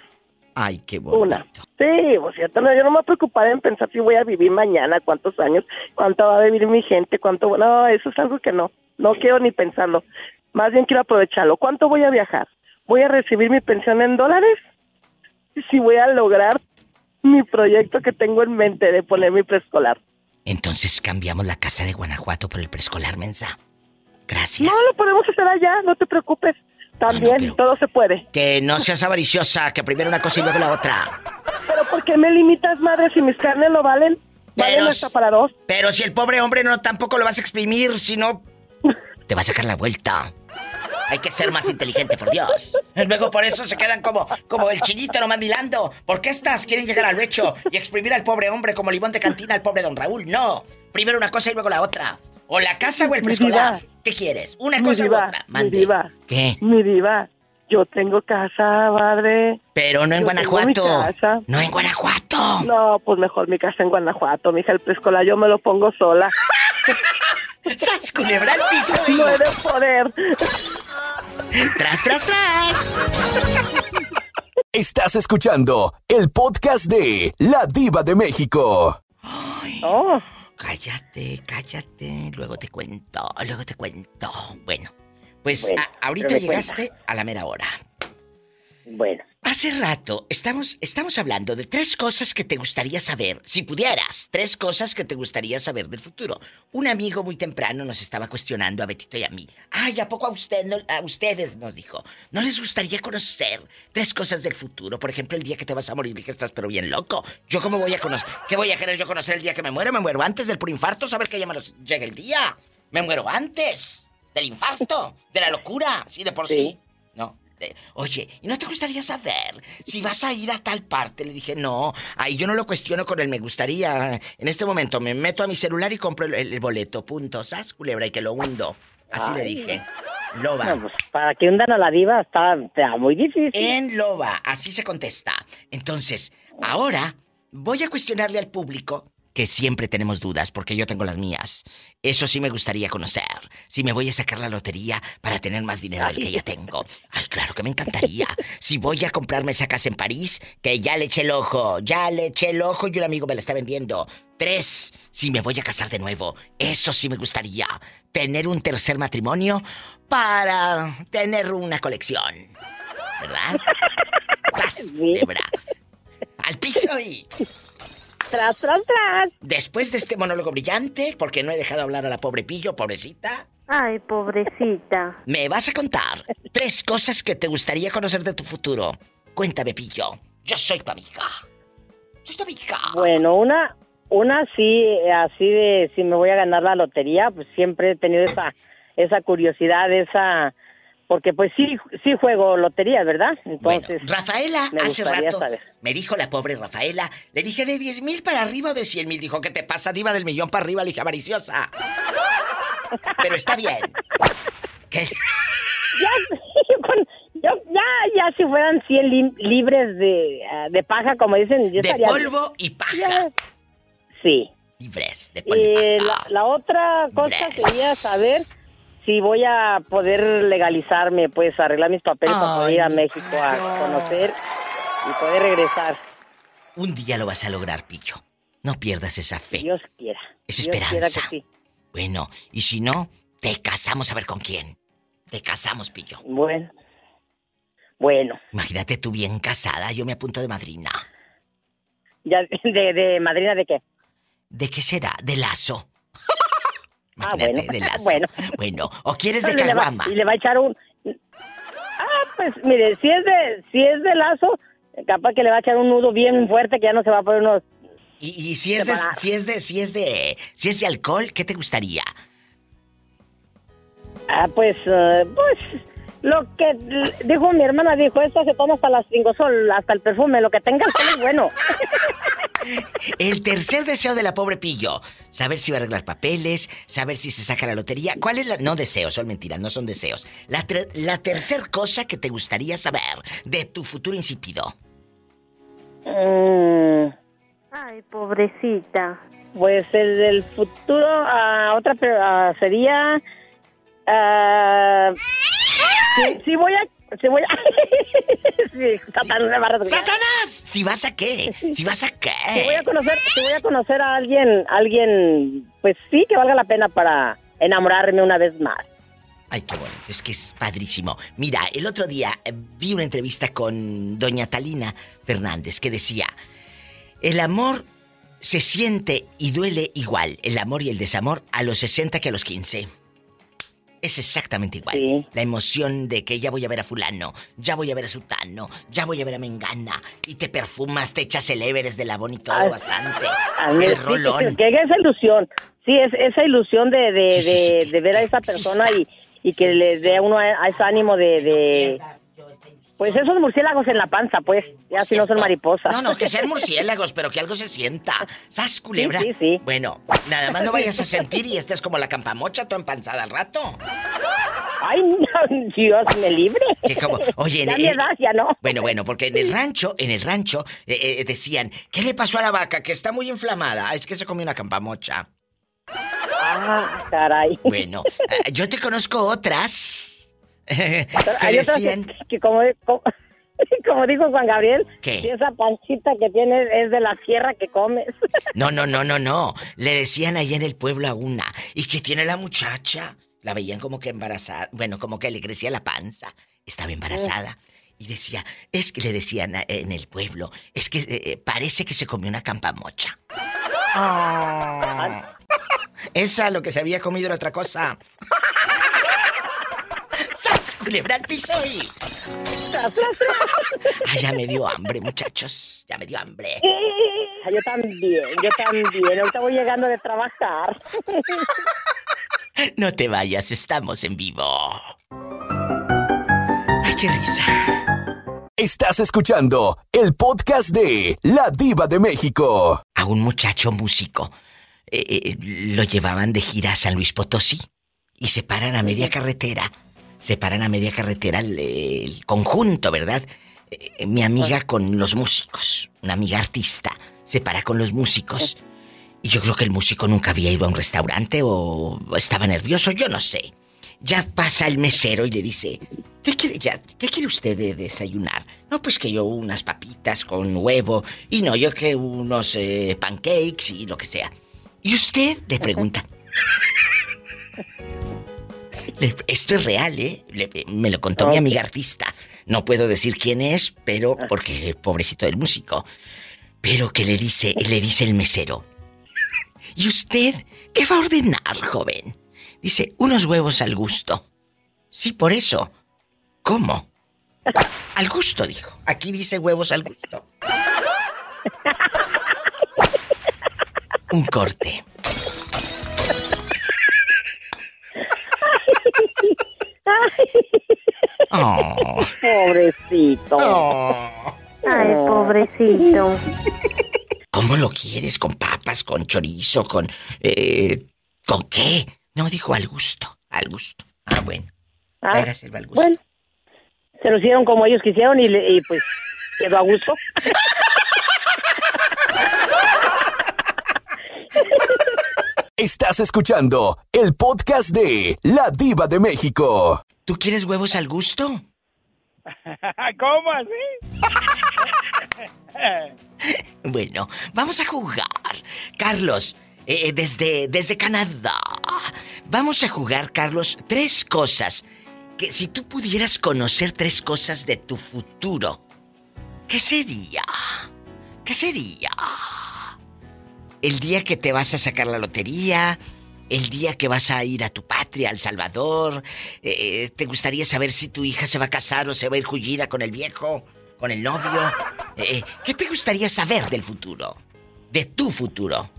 Ay, qué bonito. Una. Sí, o sea, no, yo no me voy a preocupar en pensar si voy a vivir mañana, cuántos años, cuánto va a vivir mi gente, cuánto... No, eso es algo que no, no quiero ni pensarlo. Más bien quiero aprovecharlo. ¿Cuánto voy a viajar? ¿Voy a recibir mi pensión en dólares? Si voy a lograr mi proyecto que tengo en mente de poner mi preescolar. Entonces cambiamos la casa de Guanajuato por el preescolar mensa. Gracias. No, lo podemos hacer allá, no te preocupes. También, todo se puede. Que no seas avariciosa, que primero una cosa y luego la otra. Pero ¿por qué me limitas, madre, si mis carnes lo valen? Valen Pero hasta para dos. Pero si el pobre hombre no tampoco lo vas a exprimir, si no te va a sacar la vuelta. Hay que ser más inteligente, por Dios. Luego por eso se quedan como, como el chinito no mandilando. ¿Por qué estas quieren llegar al lecho y exprimir al pobre hombre como limón de cantina al pobre don Raúl? No. Primero una cosa y luego la otra. O la casa o el Mi preescolar. ¿Qué quieres? Una Mi cosa diva, otra. Mi Mande. diva. ¿Qué? Mi diva. Yo tengo casa, madre. Pero no en Yo tengo Guanajuato. mi casa. No en Guanajuato. No, pues mejor mi casa en Guanajuato, mija, el preescolar yo me lo pongo sola. ¡Sas, culebra al piso! De poder. ¡Tras, tras, tras! Estás escuchando el podcast de La Diva de México. Oh. Cállate, cállate. Luego te cuento, luego te cuento. Bueno, pues Bueno, a- ahorita llegaste a la mera hora. Bueno. Hace rato estamos, estamos hablando de tres cosas que te gustaría saber, si pudieras, tres cosas que te gustaría saber del futuro. Un amigo muy temprano nos estaba cuestionando a Betito y a mí. Ay, ¿a poco a usted no- a ustedes nos dijo? ¿No les gustaría conocer tres cosas del futuro? Por ejemplo, el día que te vas a morir y que estás pero bien loco. ¿Yo cómo voy a conocer? ¿Qué voy a querer yo conocer el día que me muero? ¿Me muero antes del puro infarto? ¿Saber que ya me los llegue el día? ¿Me muero antes del infarto? ¿De la locura? Sí, de por sí. No. Oye, ¿y no te gustaría saber si vas a ir a tal parte? Le dije, no, ahí yo no lo cuestiono con el me gustaría. En este momento me meto a mi celular y compro el, el boleto. Punto. ¿Sas, culebra? Y que lo hundo. Así le dije. Loba. No, pues, para que hundan a la diva está, está muy difícil. En loba, así se contesta. Entonces, ahora voy a cuestionarle al público que siempre tenemos dudas, porque yo tengo las mías. Eso sí me gustaría conocer. Si me voy a sacar la lotería para tener más dinero del que ya tengo. Ay, claro que me encantaría. Si voy a comprarme esa casa en París, que ya le eché el ojo, ya le eché el ojo y un amigo me la está vendiendo. Tres, si me voy a casar de nuevo. Eso sí me gustaría. Tener un tercer matrimonio para tener una colección. ¿Verdad? ¡Al piso y... Tras, tras, tras. Después de este monólogo brillante, porque no he dejado hablar a la pobre Pillo, pobrecita, Ay, pobrecita. me vas a contar tres cosas que te gustaría conocer de tu futuro. Cuéntame, Pillo. Yo soy tu amiga. Soy tu amiga. Bueno, una, una sí, así de si me voy a ganar la lotería, pues siempre he tenido esa, esa curiosidad, esa, porque pues sí, sí juego lotería, ¿verdad? Entonces. Rafaela, hace rato, saber. me dijo la pobre Rafaela, le dije de 10 mil para arriba o de 100 mil. Dijo, ¿qué te pasa, diva del millón para arriba? Le dije, avariciosa. Pero está bien. ¿Qué? Ya, con- yo- ya, ya si fueran 100 lim- libres de, ah, de paja, como dicen, yo De estaría- polvo y paja. Ya. Sí. Libres de polvo y paja. la, la otra cosa sería saber si voy a poder legalizarme, pues arreglar mis papeles para poder ir a México a conocer y poder regresar. Un día lo vas a lograr, Pillo. No pierdas esa fe. Dios quiera. Es Dios quiera que esperanza. sí. Bueno, y si no, te casamos a ver con quién. Te casamos, Pillo. Bueno. Bueno. Imagínate tú bien casada, yo me apunto de madrina. Ya, de, de madrina de qué? ¿De qué será? ¿De lazo? Ah, bueno. de. Bueno. Bueno, ¿o quieres de caguama? Y le va a echar un... Ah, pues mire, si es de, si es de lazo, capaz que le va a echar un nudo bien fuerte que ya no se va a poder uno Y, y si es de, si es de, si es de, si es de alcohol, ¿qué te gustaría? Ah, pues, eh, pues, lo que dijo mi hermana, dijo, esto se toma hasta las cinco sol, hasta el perfume, lo que tenga es bueno. El tercer deseo de la pobre Pillo. Saber si va a arreglar papeles, saber si se saca la lotería. ¿Cuál es la...? No deseos, son mentiras, no son deseos. La, tre- la tercer cosa que te gustaría saber de tu futuro insípido. Mm, Ay, pobrecita. pues el del futuro, ah, otra ah, sería... si, si voy a... Si voy a... sí, Satanás. ¡Satanás! ¿Si vas a qué? ¿Si vas a qué? Si voy a conocer, si voy a conocer a alguien, alguien, pues sí, que valga la pena para enamorarme una vez más. Ay, qué bonito, es que es padrísimo. Mira, el otro día eh, vi una entrevista con doña Talina Fernández que decía, el amor se siente y duele igual, el amor y el desamor, a los 60 que a los 15. Es exactamente igual. La emoción de que ya voy a ver a fulano, ya voy a ver a sutano, ya voy a ver a mengana, y te perfumas, te echas el Everest de labón y todo Ah, bastante. A mí, el sí, rolón. Que, que esa ilusión, sí, es esa ilusión de, de, Sí, de, de ver a esa persona y, y que le dé a uno a, a ese ánimo de... Pues esos murciélagos en la panza, pues, ya si no son mariposas. No, no, que sean murciélagos, pero que algo se sienta. ¿Sas, culebra? Sí, sí, sí. Bueno, nada más no vayas a sentir y estés como la campamocha, toda empanzada al rato. Ay, no, Dios me libre. Que como, oye, en ya el- edad, ya no. Bueno, bueno, porque en el rancho, en el rancho, eh, eh, decían, ¿qué le pasó a la vaca? Que está muy inflamada. Ah, Es que se comió una campamocha. Ah, caray. Bueno, eh, yo te conozco otras. Que Hay otras decían, que, que como, como, como dijo Juan Gabriel, ¿Qué? si esa panchita que tienes es de la sierra que comes. No, no, no, no, no. Le decían allá en el pueblo a una. ¿Y qué tiene la muchacha? La veían como que embarazada. Bueno, como que le crecía la panza. Estaba embarazada. Y decía, es que le decían en el pueblo, es que eh, eh, parece que se comió una campamocha. Ah. Esa lo que se había comido era otra cosa. ¡Sas! Culebra al piso y... Ay, ya me dio hambre, muchachos. Ya me dio hambre. Ah, Yo también, yo también. Ahorita voy llegando de trabajar. No te vayas, estamos en vivo. Ay, qué risa. Estás escuchando el podcast de La Diva de México. A un muchacho músico eh, eh, lo llevaban de gira a San Luis Potosí y se paran a media carretera. Se paran a media carretera el, el conjunto, ¿verdad? Eh, mi amiga con los músicos, una amiga artista, se para con los músicos. Y yo creo que el músico nunca había ido a un restaurante o estaba nervioso, yo no sé. Ya pasa el mesero y le dice, ¿qué quiere, ya, ¿qué quiere usted de desayunar? No, pues que yo unas papitas con huevo y no, yo que unos eh, pancakes y lo que sea. ¿Y usted? Le pregunta. Esto es real, ¿eh? Le- me lo contó mi amiga artista. No puedo decir quién es, pero porque pobrecito del músico. Pero que le dice, le dice el mesero. ¿Y usted qué va a ordenar, joven? Dice, unos huevos al gusto. Sí, por eso. ¿Cómo? Al gusto, dijo. Aquí dice huevos al gusto. Un corte. Oh. Pobrecito. Ay, pobrecito. ¿Cómo lo quieres? ¿Con papas, con chorizo, con... eh, ¿Con qué? No, dijo al gusto, al gusto. Ah, bueno. Ah, Hágaselo al gusto. bueno, se lo hicieron como ellos quisieron y, le- y pues quedó a gusto. Estás escuchando el podcast de La Diva de México. ¿Tú quieres huevos al gusto? ¿Cómo así? Bueno, vamos a jugar. Carlos, eh, desde, desde Canadá. Vamos a jugar, Carlos, tres cosas. Que si tú pudieras conocer tres cosas de tu futuro, ¿qué sería? ¿Qué sería? El día que te vas a sacar la lotería, el día que vas a ir a tu patria, El Salvador, eh, ¿te gustaría saber si tu hija se va a casar o se va a ir jullida con el viejo, con el novio? Eh, ¿Qué te gustaría saber del futuro? de tu futuro.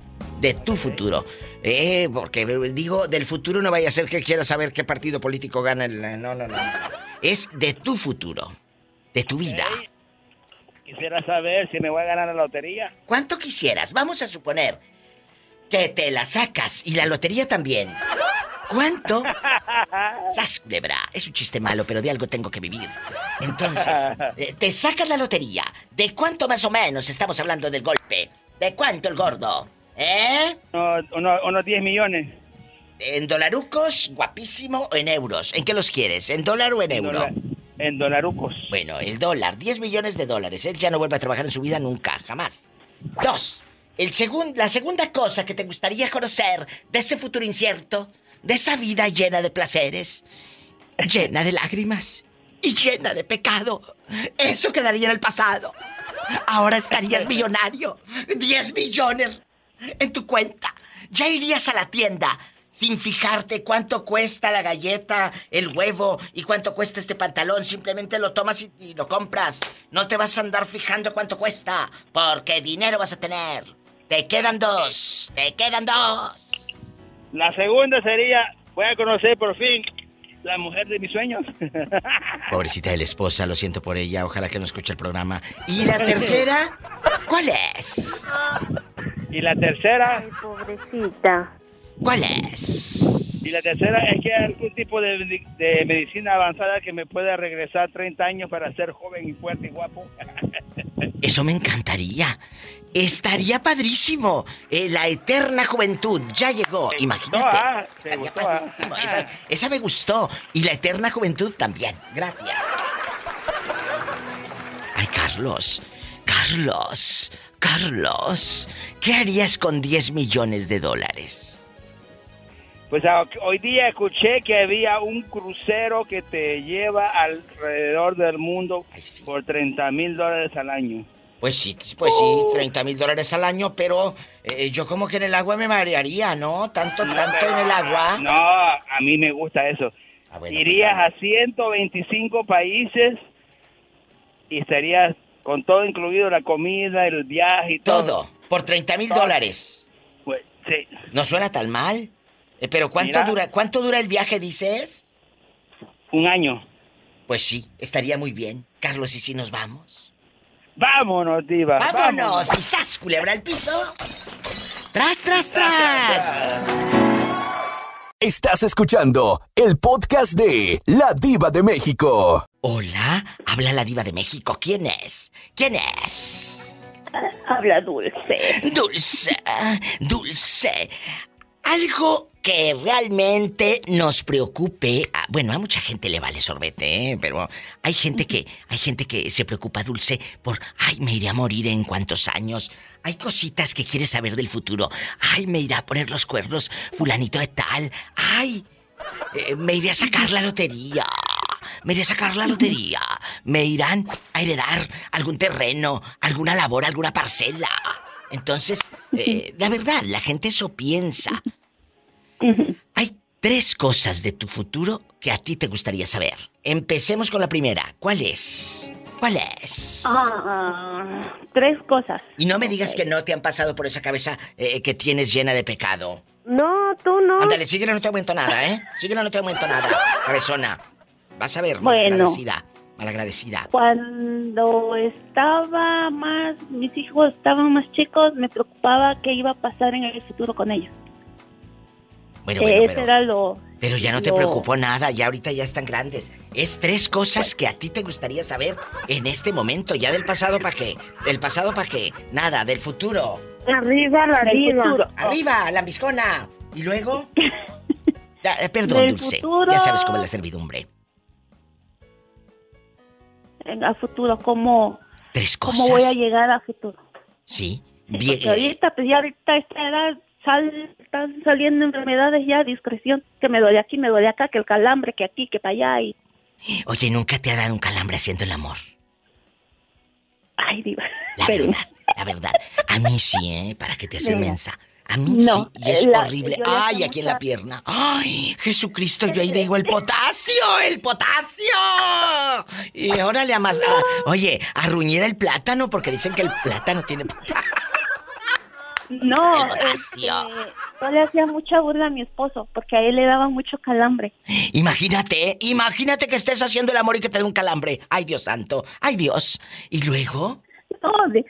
De tu futuro. Eh, porque digo, del futuro no vaya a ser que quieras saber qué partido político gana el. No, no, no. Es de tu futuro. De tu vida. Quisiera saber si me voy a ganar la lotería. ¿Cuánto quisieras? Vamos a suponer que te la sacas y la lotería también. ¿Cuánto? ¡Sas, culebra! Es un chiste malo, pero de algo tengo que vivir. Entonces, eh, te sacas la lotería. ¿De cuánto más o menos estamos hablando del golpe? ¿De cuánto el gordo? ¿Eh? Uno- unos 10 millones. ¿En dolarucos, guapísimo, o en euros? ¿En qué los quieres? ¿En dólar o en euro? En dolarucos. Bueno, el dólar, 10 millones de dólares. Él ya no vuelve a trabajar en su vida nunca, jamás. Dos, el segun- la segunda cosa que te gustaría conocer de ese futuro incierto, de esa vida llena de placeres, llena de lágrimas y llena de pecado, eso quedaría en el pasado. Ahora estarías millonario, 10 millones en tu cuenta. Ya irías a la tienda sin fijarte cuánto cuesta la galleta, el huevo y cuánto cuesta este pantalón. Simplemente lo tomas y, y lo compras. No te vas a andar fijando cuánto cuesta, porque dinero vas a tener. Te quedan dos, te quedan dos. La segunda sería, voy a conocer por fin la mujer de mis sueños. Pobrecita de la esposa, lo siento por ella, ojalá que no escuche el programa. ¿Y la tercera? ¿Cuál es? y la tercera, Pobrecita. ¿Cuál es? y la tercera es que hay algún tipo de, de medicina avanzada que me pueda regresar 30 años para ser joven y fuerte y guapo. Eso me encantaría. Estaría padrísimo. Eh, la eterna juventud ya llegó. Imagínate. ah? ¿Te Estaría gustó, ah? padrísimo. Esa, esa me gustó. Y la eterna juventud también. Gracias. Ay, Carlos. Carlos. Carlos. ¿Qué harías con 10 millones de dólares? Pues ah, hoy día escuché que había un crucero que te lleva alrededor del mundo por 30 mil dólares al año. Pues sí, pues sí, 30 mil dólares al año, pero eh, yo como que en el agua me marearía, ¿no? Tanto, tanto en el agua. No, a mí me gusta eso. Ah, bueno, Irías pues, a 125 países y estarías con todo incluido, la comida, el viaje y todo. Todo, por 30 mil dólares. Pues sí, No suena tan mal. Eh, pero ¿cuánto Mira. dura, cuánto dura el viaje, dices? un año. Pues sí, estaría muy bien. Carlos, ¿y si nos vamos? Vámonos, diva. ¡Vámonos! ¿Y sas, culebra al piso? ¡Tras, tras, tras! Estás escuchando el podcast de La Diva de México. Hola, habla la diva de México. ¿Quién es? ¿Quién es? Habla dulce. Dulce, dulce. Algo que realmente nos preocupe. ah, Bueno, a mucha gente le vale sorbete, ¿eh? pero hay gente que hay gente que se preocupa dulce por, ay, me iré a morir en cuántos años. Hay cositas que quiere saber del futuro. Ay, me irá a poner los cuernos fulanito de tal. Ay, eh, me iré a sacar la lotería. Me iré a sacar la lotería. Me irán a heredar algún terreno, alguna labor, alguna parcela. Entonces, eh, la verdad, la gente eso piensa. Hay tres cosas de tu futuro que a ti te gustaría saber. Empecemos con la primera. ¿Cuál es? ¿Cuál es? Ah, tres cosas. Y no me digas que no te han pasado por esa cabeza eh, que tienes llena de pecado. No, tú no. Ándale, síguela, no te aumento nada, ¿eh? Síguela, no te aumento nada, cabezona. Vas a ver, Bueno. malagradecida. Malagradecida. Cuando estaba más, mis hijos estaban más chicos, me preocupaba qué iba a pasar en el futuro con ellos. Bueno, bueno, pero, era lo... pero ya no te lo- preocupó nada, ya ahorita ya están grandes. Es tres cosas que a ti te gustaría saber en este momento. Ya del pasado para qué. Del pasado para qué. Nada, del futuro. Arriba la futuro. Arriba, la ambiscona. ¿Y luego? Eh, perdón, Del Dulce. futuro. Ya sabes cómo es la servidumbre. En el futuro, cómo, Tres cosas. cómo voy a llegar a futuro. Sí. Bien. Porque ahorita, pues ya ahorita a esta edad sal- están saliendo enfermedades ya a discreción. Que me duele aquí, me duele acá, que el calambre, que aquí, que para allá. Y... Oye, ¿nunca te ha dado un calambre haciendo el amor? Ay, diva. La Pero- verdad, la verdad. A mí sí, ¿eh? Para que te hace Mira. mensa. A mí No, sí, y es la- horrible. le Ay, aquí en la pierna. Ay, Jesucristo, yo ahí digo el potasio, el potasio. Y órale a más. a- oye, a ruñir el plátano porque dicen que el plátano tiene. No, este, yo le hacía mucha burla a mi esposo porque a él le daba mucho calambre. Imagínate, imagínate que estés haciendo el amor y que te dé un calambre. Ay, Dios santo. Ay, Dios. ¿Y luego? No, le,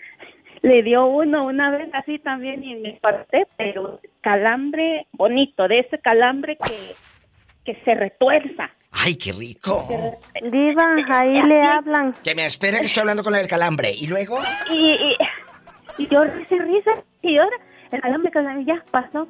le dio uno una vez así también y me parté, pero calambre bonito, de ese calambre que, que se retuerza. Ay, qué rico. Diva, ahí le hablan. Que me espera que estoy hablando con la del calambre. ¿Y luego? Y, y, y yo risa, risa, y ahora el calambre, calambre, ya pasó.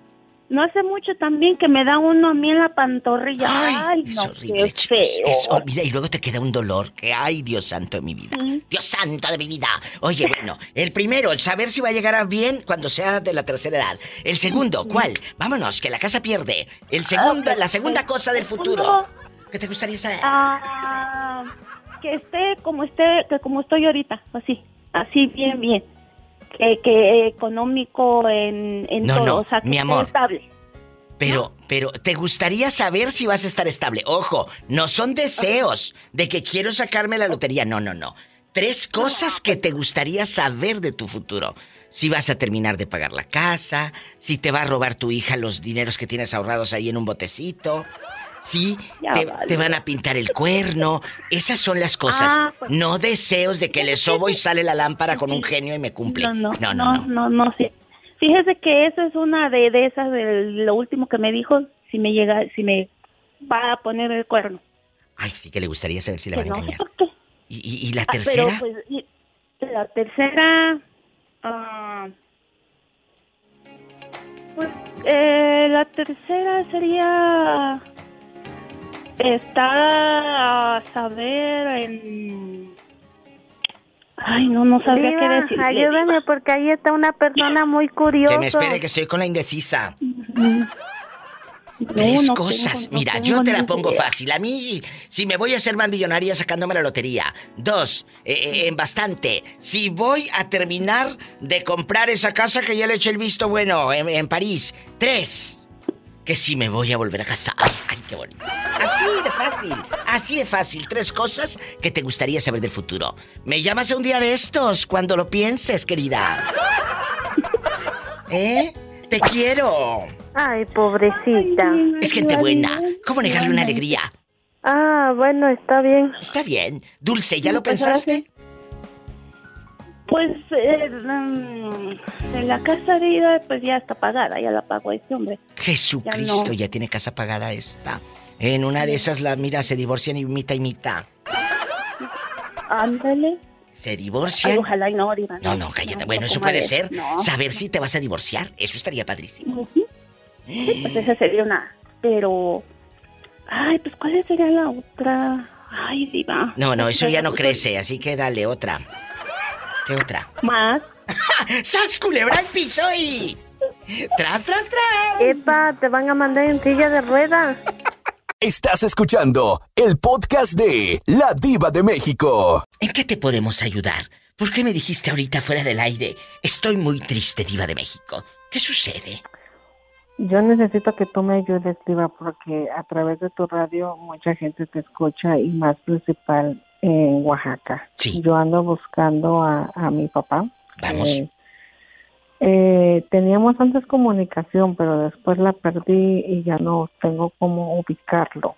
No hace mucho también que me da uno a mí en la pantorrilla. Ay, no, Horrible, qué chicos. feo. Es horrible. Y luego te queda un dolor que, ay, Dios santo de mi vida. Dios santo de mi vida. Oye, bueno, el primero, el saber si va a llegar a bien cuando sea de la tercera edad. El segundo, ¿cuál? Vámonos, que la casa pierde. El segundo, la segunda cosa del futuro. ¿Qué te gustaría saber? Ah, que esté como esté, que como estoy ahorita, así, así bien, bien. Que, que económico en, en No, todo, no, o sea, que mi amor. estable. Pero, pero, ¿te gustaría saber si vas a estar estable? Ojo, no son deseos de que quiero sacarme la lotería. No, no, no. Tres cosas que te gustaría saber de tu futuro. Si vas a terminar de pagar la casa, si te va a robar tu hija los dineros que tienes ahorrados ahí en un botecito, Ya te, vale. te van a pintar el cuerno. Esas son las cosas. Ah, pues- No deseos de que le sobo y sale la lámpara con un genio y me cumple. No, no, no, no, no. no, no, sí. Fíjese que esa es una de, de esas de lo último que me dijo, si me llega, si me va a poner el cuerno. Ay, sí que le gustaría saber si le Que van a engañar. por qué. ¿Y, y- y la Ah, tercera? Pero, pues, y- la tercera, ah, pues, eh, la tercera sería está a saber en... Ay, no, no sabría Diva, qué decir. ayúdame porque ahí está una persona muy curiosa. Que me espere que estoy con la indecisa. No, Tres no cosas. tengo- Mira, yo te la pongo idea. fácil. A mí, si me voy a hacer más millonaria sacándome la lotería. Dos, eh, eh, en bastante. Si voy a terminar de comprar esa casa que ya le eché el visto bueno en, en París. Tres, que si me voy a volver a casar. Ay, qué bonito. Así de fácil. Así de fácil. Tres cosas que te gustaría saber del futuro. Me llamas un día de estos cuando lo pienses, querida. ¿Eh? Te quiero. Ay, pobrecita. Es gente buena. ¿Cómo negarle una alegría? Ah, bueno, está bien. Está bien. Dulce, ¿ya lo pensaste? Pues eh, mm, en la casa de ida pues ya está pagada, ya la pagó este hombre. Jesucristo, Ya no. ya tiene casa pagada esta. En una de esas, la mira, se divorcian y mitad y mitad. Ándale. Se Ay, divorcian. ojalá y no, Diva, No, no, cállate. no, bueno, eso puede ser. no. Saber si te vas a divorciar. Eso estaría padrísimo. Sí, pues esa sería una. Pero. Ay, pues ¿cuál sería la otra? Ay, Diva. No, no, eso ya no crece, así que dale otra. ¿Qué otra? Más. ¡Sas culebra al piso y! ¡Tras, tras, tras! Epa, te van a mandar en silla de ruedas. Estás escuchando el podcast de La Diva de México. ¿En qué te podemos ayudar? ¿Por qué me dijiste ahorita fuera del aire? Estoy muy triste, Diva de México. ¿Qué sucede? Yo necesito que tú me ayudes, Diva, porque a través de tu radio mucha gente te escucha y más principal en Oaxaca. Yo ando buscando a, a mi papá. Vamos. Eh, eh, teníamos antes comunicación, pero después la perdí y ya no tengo cómo ubicarlo.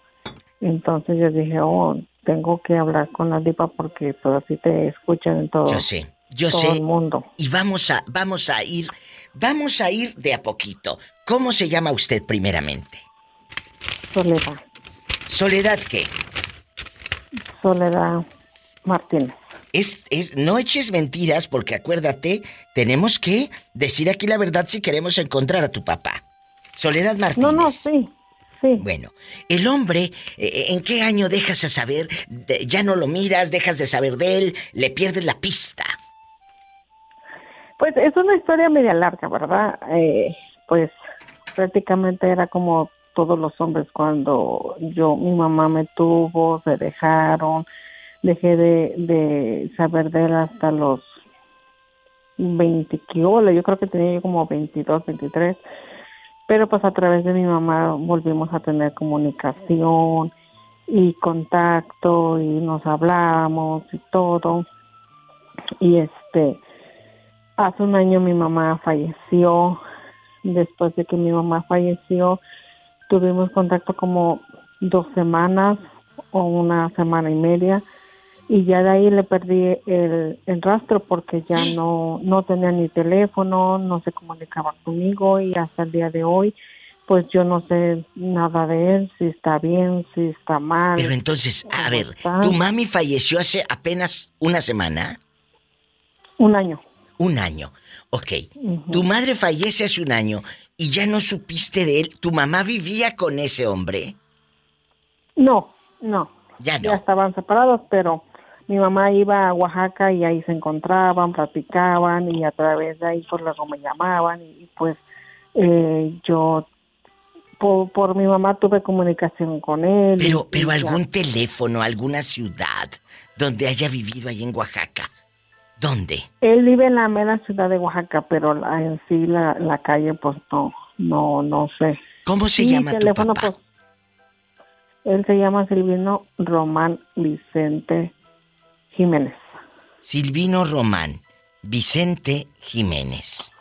Entonces yo dije, oh, tengo que hablar con la diva porque pues así te escuchan en todo, Yo sé, yo todo sé. el mundo. Y vamos a, vamos a ir, vamos a ir de a poquito. ¿Cómo se llama usted primeramente? Soledad, Soledad qué? Soledad Martínez. Es, es, no eches mentiras porque acuérdate, tenemos que decir aquí la verdad si queremos encontrar a tu papá. Soledad Martínez. No, no, sí, sí. Bueno, el hombre, eh, ¿en qué año dejas de saber? Ya no lo miras, dejas de saber de él, le pierdes la pista. Pues es una historia media larga, ¿verdad? Eh, pues prácticamente era como todos los hombres cuando yo, mi mamá me tuvo, se dejaron, dejé de, de saber de él hasta los 20 quioles, yo creo que tenía yo como 22, 23, pero pues a través de mi mamá volvimos a tener comunicación y contacto y nos hablábamos y todo y este hace un año mi mamá falleció. Después de que mi mamá falleció, tuvimos contacto como dos semanas o una semana y media y ya de ahí le perdí el, el rastro porque ya no, no tenía ni teléfono, no se comunicaba conmigo y hasta el día de hoy pues yo no sé nada de él, si está bien, si está mal. Pero entonces, a ver, ¿tu mami falleció hace apenas una semana? Un año. Un año, ok. Tu madre fallece hace un año y ya no supiste de él. ¿Tu mamá vivía con ese hombre? No, no. Ya no. Ya estaban separados, pero mi mamá iba a Oaxaca y ahí se encontraban, platicaban y a través de ahí por luego me llamaban y pues eh, yo por, por, mi mamá tuve comunicación con él. Pero, pero algún teléfono, alguna ciudad donde haya vivido ahí en Oaxaca. ¿Dónde? Él vive en la mera ciudad de Oaxaca, pero la, en sí la, la calle pues no, no, no sé. ¿Cómo se llama teléfono, tu papá? Pues, él se llama Silvino Román Vicente Jiménez. Silvino Román Vicente Jiménez.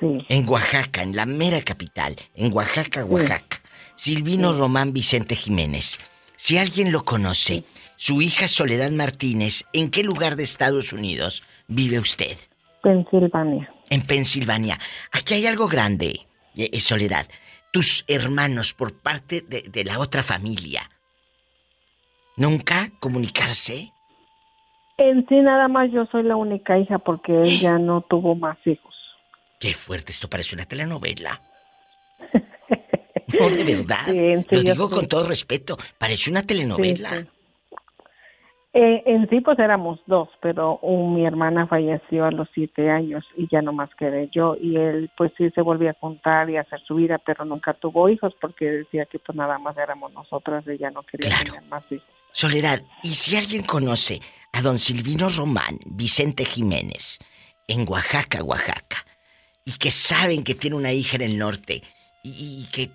Sí. En Oaxaca, en la mera capital, en Oaxaca, Oaxaca. Silvino Román Vicente Jiménez. Si alguien lo conoce, su hija Soledad Martínez, ¿en qué lugar de Estados Unidos vive usted? Pensilvania. En Pensilvania. Aquí hay algo grande, eh, Soledad. Tus hermanos por parte de, de la otra familia. ¿Nunca comunicarse? En sí nada más yo soy la única hija porque él ya no tuvo más hijos. Qué fuerte, esto parece una telenovela. no, de verdad. Sí, Lo digo con todo respeto, parece una telenovela. Eh, en sí pues éramos dos, pero un, mi hermana falleció a los siete años y ya no más quedé yo y él pues sí se volvió a juntar y a hacer su vida, pero nunca tuvo hijos porque decía que pues nada más éramos nosotras y ya no quería tener más hijos. Soledad, ¿y si alguien conoce a don Silvino Román, Vicente Jiménez, en Oaxaca, Oaxaca, y que saben que tiene una hija en el norte, y, y que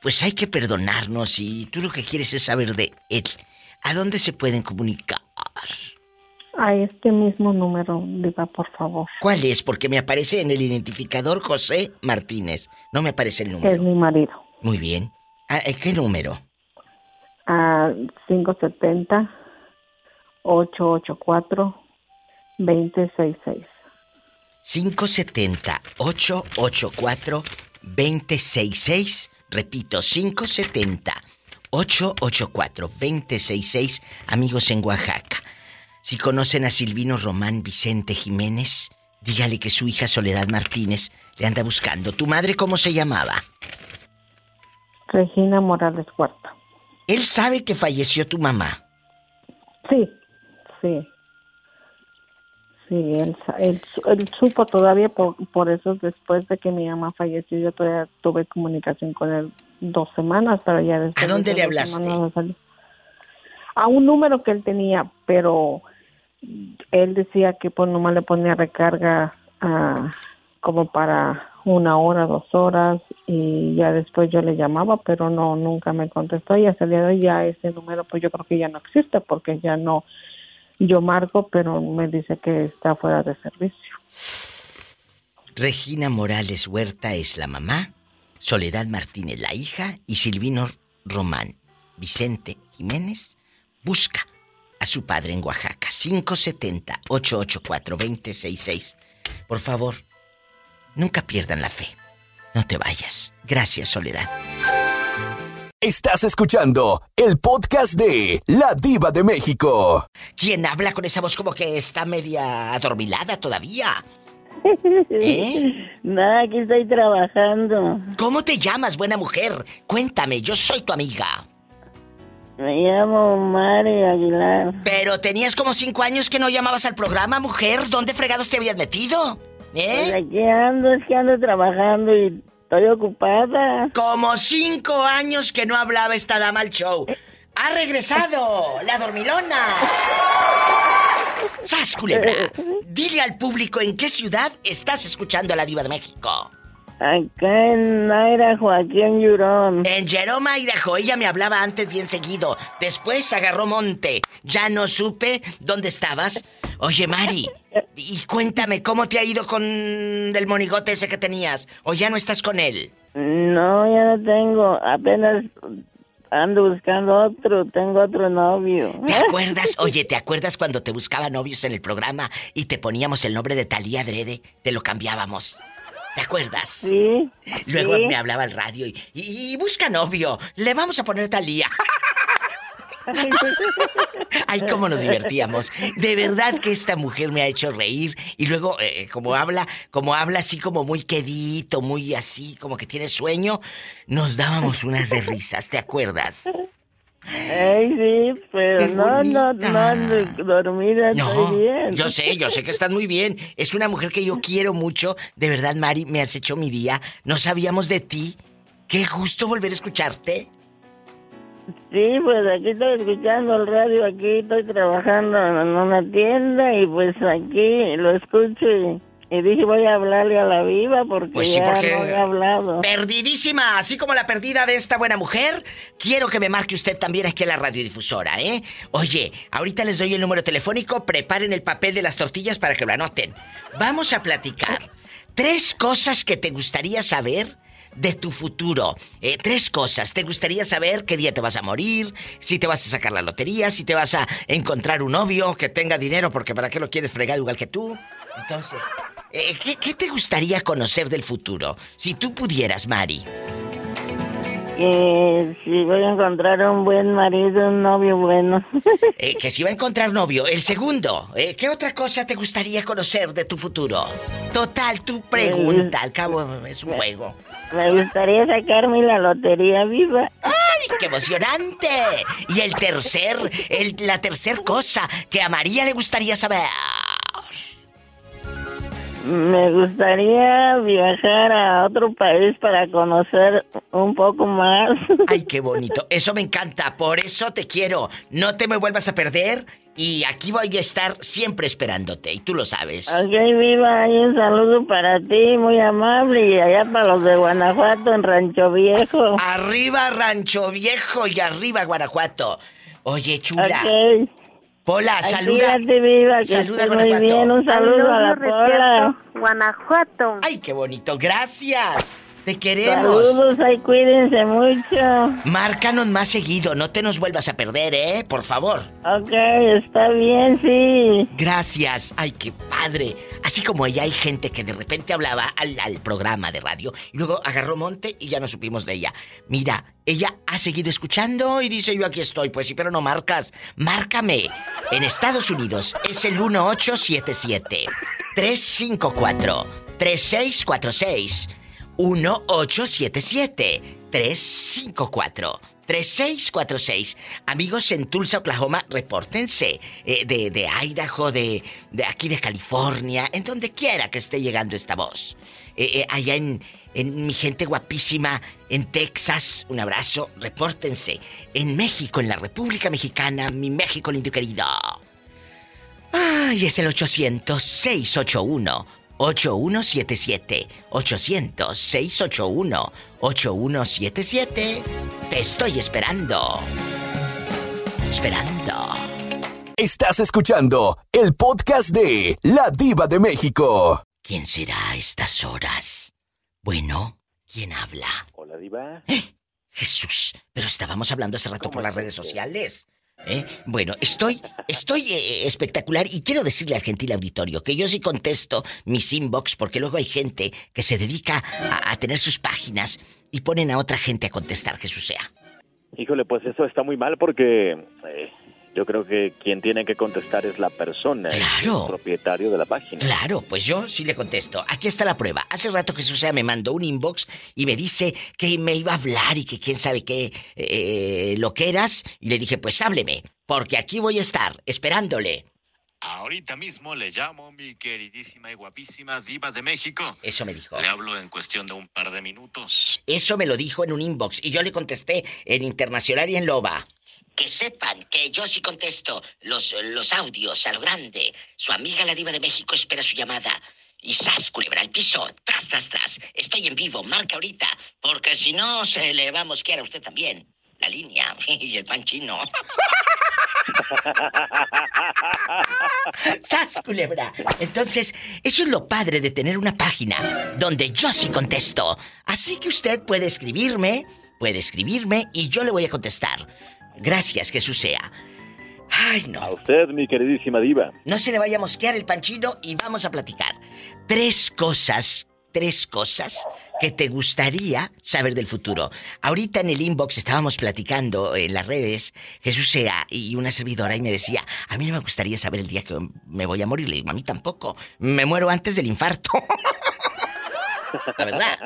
pues hay que perdonarnos y tú lo que quieres es saber de él, ¿a dónde se pueden comunicar? A este mismo número, Diva, por favor. ¿Cuál es? Porque me aparece en el identificador José Martínez. No me aparece el número. Es mi marido. Muy bien. ¿A qué número? A 570 884 2066. 570 884 2066. Repito, 570 884 2066. Amigos en Oaxaca. Si conocen a Silvino Román Vicente Jiménez, dígale que su hija Soledad Martínez le anda buscando. ¿Tu madre cómo se llamaba? Regina Morales Huerta. ¿Él sabe que falleció tu mamá? Sí, sí. Sí, él, él, él supo todavía, por, por eso después de que mi mamá falleció, yo todavía tuve comunicación con él dos semanas, pero ya después... ¿A dónde de le hablaste? A un número que él tenía, pero él decía que pues nomás le ponía recarga ah, como para una hora, dos horas y ya después yo le llamaba, pero no, nunca me contestó y hasta el día de hoy ya ese número pues yo creo que ya no existe porque ya no, yo marco, pero me dice que está fuera de servicio. Regina Morales Huerta es la mamá, Soledad Martínez la hija y Silvino Román Vicente Jiménez busca a su padre en Oaxaca. 570-884-2066. Por favor, nunca pierdan la fe. No te vayas. Gracias, Soledad. Estás escuchando el podcast de La Diva de México. ¿Quién habla con esa voz como que está media adormilada todavía? ¿Eh? No, aquí estoy trabajando. ¿Cómo te llamas, buena mujer? Cuéntame, yo soy tu amiga. Me llamo Mari Aguilar. Pero tenías como cinco años que no llamabas al programa, mujer. ¿Dónde fregados te habías metido? ¿Eh? Pues aquí ando, es que ando trabajando y estoy ocupada. Como cinco años que no hablaba esta dama al show. ¡Ha regresado! ¡La dormilona! ¡Sas, culebra! Dile al público en qué ciudad estás escuchando a la Diva de México. Acá en Idaho, aquí en Yurón. En Jeroma, Idaho, ella me hablaba antes bien seguido. Después agarró monte. Ya no supe dónde estabas. Oye, Mari, y cuéntame, ¿cómo te ha ido con el monigote ese que tenías? ¿O ya no estás con él? No, ya no tengo. Apenas ando buscando otro. Tengo otro novio. ¿Te acuerdas? Oye, ¿te acuerdas cuando te buscaba novios en el programa y te poníamos el nombre de Talía Drede? Te lo cambiábamos. ¿Te acuerdas? Sí. Luego sí. me hablaba al radio y, y- y busca novio. Le vamos a poner Talía. Ay, cómo nos divertíamos. De verdad que esta mujer me ha hecho reír. Y luego, eh, como habla, como habla así como muy quedito, muy así, como que tiene sueño, nos dábamos unas de risas, ¿te acuerdas? Ay, sí, pero no, no, no ando dormida, No, estoy bien. yo sé, yo sé que estás muy bien. Es una mujer que yo quiero mucho. De verdad, Mari, me has hecho mi día. No sabíamos de ti. Qué gusto volver a escucharte. Sí, pues aquí estoy escuchando el radio, aquí estoy trabajando en una tienda y pues aquí lo escucho y, y dije voy a hablarle a la viva porque Pues sí, ya porque- no he hablado. Perdidísima, así como la perdida de esta buena mujer, quiero que me marque usted también aquí en la radiodifusora, ¿eh? Oye, ahorita les doy el número telefónico, preparen el papel de las tortillas para que lo anoten. Vamos a platicar. Tres cosas que te gustaría saber de tu futuro. Eh, tres cosas. ¿Te gustaría saber qué día te vas a morir? Si te vas a sacar la lotería, si te vas a encontrar un novio que tenga dinero, porque ¿para qué lo quieres fregar igual que tú? Entonces, eh, ¿qué, qué te gustaría conocer del futuro? Si tú pudieras, Mari. Que si voy a encontrar un buen marido, un novio bueno. Eh, que si va a encontrar novio. El segundo, eh, ¿qué otra cosa te gustaría conocer de tu futuro? Total, tu pregunta. Al cabo, es un juego. Me gustaría sacarme la lotería viva. ¡Ay, qué emocionante! Y el tercer, el, la tercer cosa que a María le gustaría saber. Me gustaría viajar a otro país para conocer un poco más. Ay, qué bonito. Eso me encanta. Por eso te quiero. No te me vuelvas a perder. Y aquí voy a estar siempre esperándote. Y tú lo sabes. Ok, viva, hay un saludo para ti, muy amable, y allá para los de Guanajuato, en Rancho Viejo. Arriba Rancho Viejo y arriba Guanajuato. Oye, chula. Ok. Pola, Ay, saluda. viva, que Saluda, estés muy Guanajuato. bien, un saludo a la Pola. Guanajuato. Ay, qué bonito. Gracias. Te queremos. Saludos, ahí cuídense mucho. Márcanos más seguido. No te nos vuelvas a perder, ¿eh? Por favor. Ok, está bien, sí. Gracias. Ay, qué padre. Así como ella, hay gente que de repente hablaba al, al programa de radio y luego agarró monte y ya no supimos de ella. Mira, ella ha seguido escuchando y dice yo aquí estoy. Pues sí, pero no marcas. Márcame. En Estados Unidos es el 1877 354 3646 1877 354 3646. Amigos en Tulsa, Oklahoma, repórtense. Eh, de, de Idaho, de, de aquí de California, en donde quiera que esté llegando esta voz. Eh, eh, allá en, en mi gente guapísima, en Texas, un abrazo, repórtense. En México, en la República Mexicana, mi México lindo y querido. Ay, es el 800-681-8177. 800-681-8177. Te estoy esperando. Esperando. Estás escuchando el podcast de La Diva de México. ¿Quién será a estas horas? Bueno, ¿quién habla? Hola, Diva. Jesús, pero estábamos hablando hace rato por las redes sociales. ¿Eh? Bueno, estoy, estoy eh, espectacular y quiero decirle al gentil auditorio que yo sí contesto mis inbox porque luego hay gente que se dedica a, tener sus páginas y ponen a otra gente a contestar, Jesús sea. Híjole, pues eso está muy mal porque eh, yo creo que quien tiene que contestar es la persona, el propietario de la página. Claro, pues yo sí le contesto. Aquí está la prueba. Hace rato Jesús sea me mandó un inbox y me dice que me iba a hablar y que quién sabe qué eh, lo que eras. Y le dije, pues hábleme, porque aquí voy a estar esperándole. Ahorita mismo le llamo mi queridísima y guapísima Divas de México. Eso me dijo. Le hablo en cuestión de un par de minutos. Eso me lo dijo en un inbox y yo le contesté en Internacional y en Loba. Que sepan que yo sí contesto los, los audios a lo grande. Su amiga la diva de México espera su llamada. Y sas, culebra, al piso, tras, tras, tras. Estoy en vivo, marca ahorita, porque si no se le va a mosquear a usted también. La línea y el pan chino. ¡Sas, culebra! Entonces, eso es lo padre de tener una página donde yo sí contesto. Así que usted puede escribirme, puede escribirme y yo le voy a contestar. Gracias, Jesús sea. Ay, no. A usted, mi queridísima diva. No se le vaya a mosquear el panchino y vamos a platicar. Tres cosas, tres cosas que te gustaría saber del futuro. Ahorita en el inbox estábamos platicando en las redes, Jesús Sea y una servidora y me decía, a mí no me gustaría saber el día que me voy a morir. Le digo, a mí tampoco. Me muero antes del infarto. La verdad.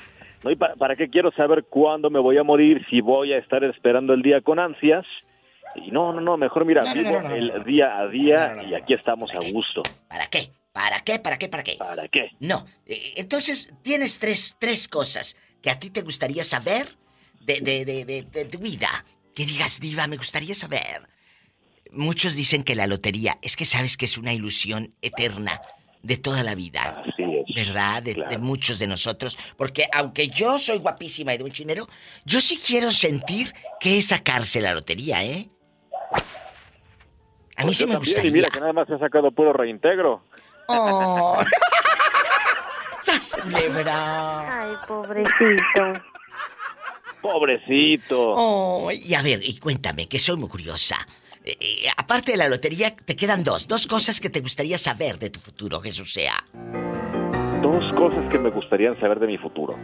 No, ¿y para, para qué quiero saber cuándo me voy a morir si voy a estar esperando el día con ansias? Y no, no, no, mejor mira, No, vivo no, no, el día a día y aquí estamos a gusto. ¿Para qué? ¿Para qué? ¿Para qué? ¿Para qué? ¿Para qué? No. Eh, Entonces, tienes tres, tres cosas que a ti te gustaría saber de, de, de, de, de tu vida. Que digas, diva, me gustaría saber. Muchos dicen que la lotería, es que sabes que es una ilusión eterna de toda la vida. Así es. ¿Verdad? De, de muchos de nosotros. Porque aunque yo soy guapísima y de un chinero, yo sí quiero sentir que es sacarse la lotería, ¿eh? A mí Pues sí yo me también, gustaría. Y mira que nada más he sacado puro reintegro. Oh. ¡Sas, culebra! Ay, pobrecito. Pobrecito. Oh, y a ver, y cuéntame, que soy muy curiosa. Eh, aparte de la lotería, te quedan dos, dos cosas que te gustaría saber de tu futuro, Jesús sea. Dos cosas que me gustaría saber de mi futuro.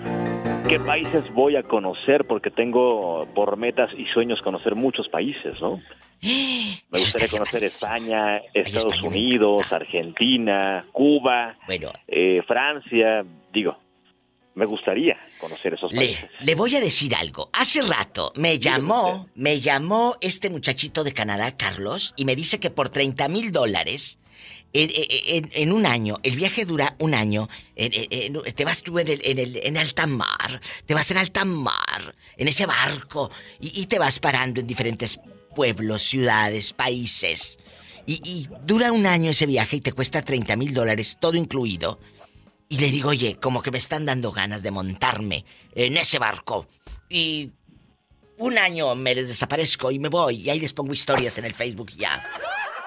¿Qué países voy a conocer? Porque tengo por metas y sueños conocer muchos países, ¿no? Me gustaría conocer España, Estados Unidos, Argentina, Cuba, eh, Francia. Digo, me gustaría conocer esos países. le voy a decir algo. Hace rato me llamó, me llamó este muchachito de Canadá, Carlos, y me dice que por 30 mil dólares, en, en- en un año, el viaje dura un año, en- te vas tú en, el, en, el, en alta mar, te vas en alta mar, en ese barco, y, y te vas parando en diferentes pueblos, ciudades, países. Y, y dura un año ese viaje y te cuesta 30 mil dólares, todo incluido. Y le digo, oye, como que me están dando ganas de montarme en ese barco. Y un año me les desaparezco y me voy. Y ahí les pongo historias en el Facebook ya.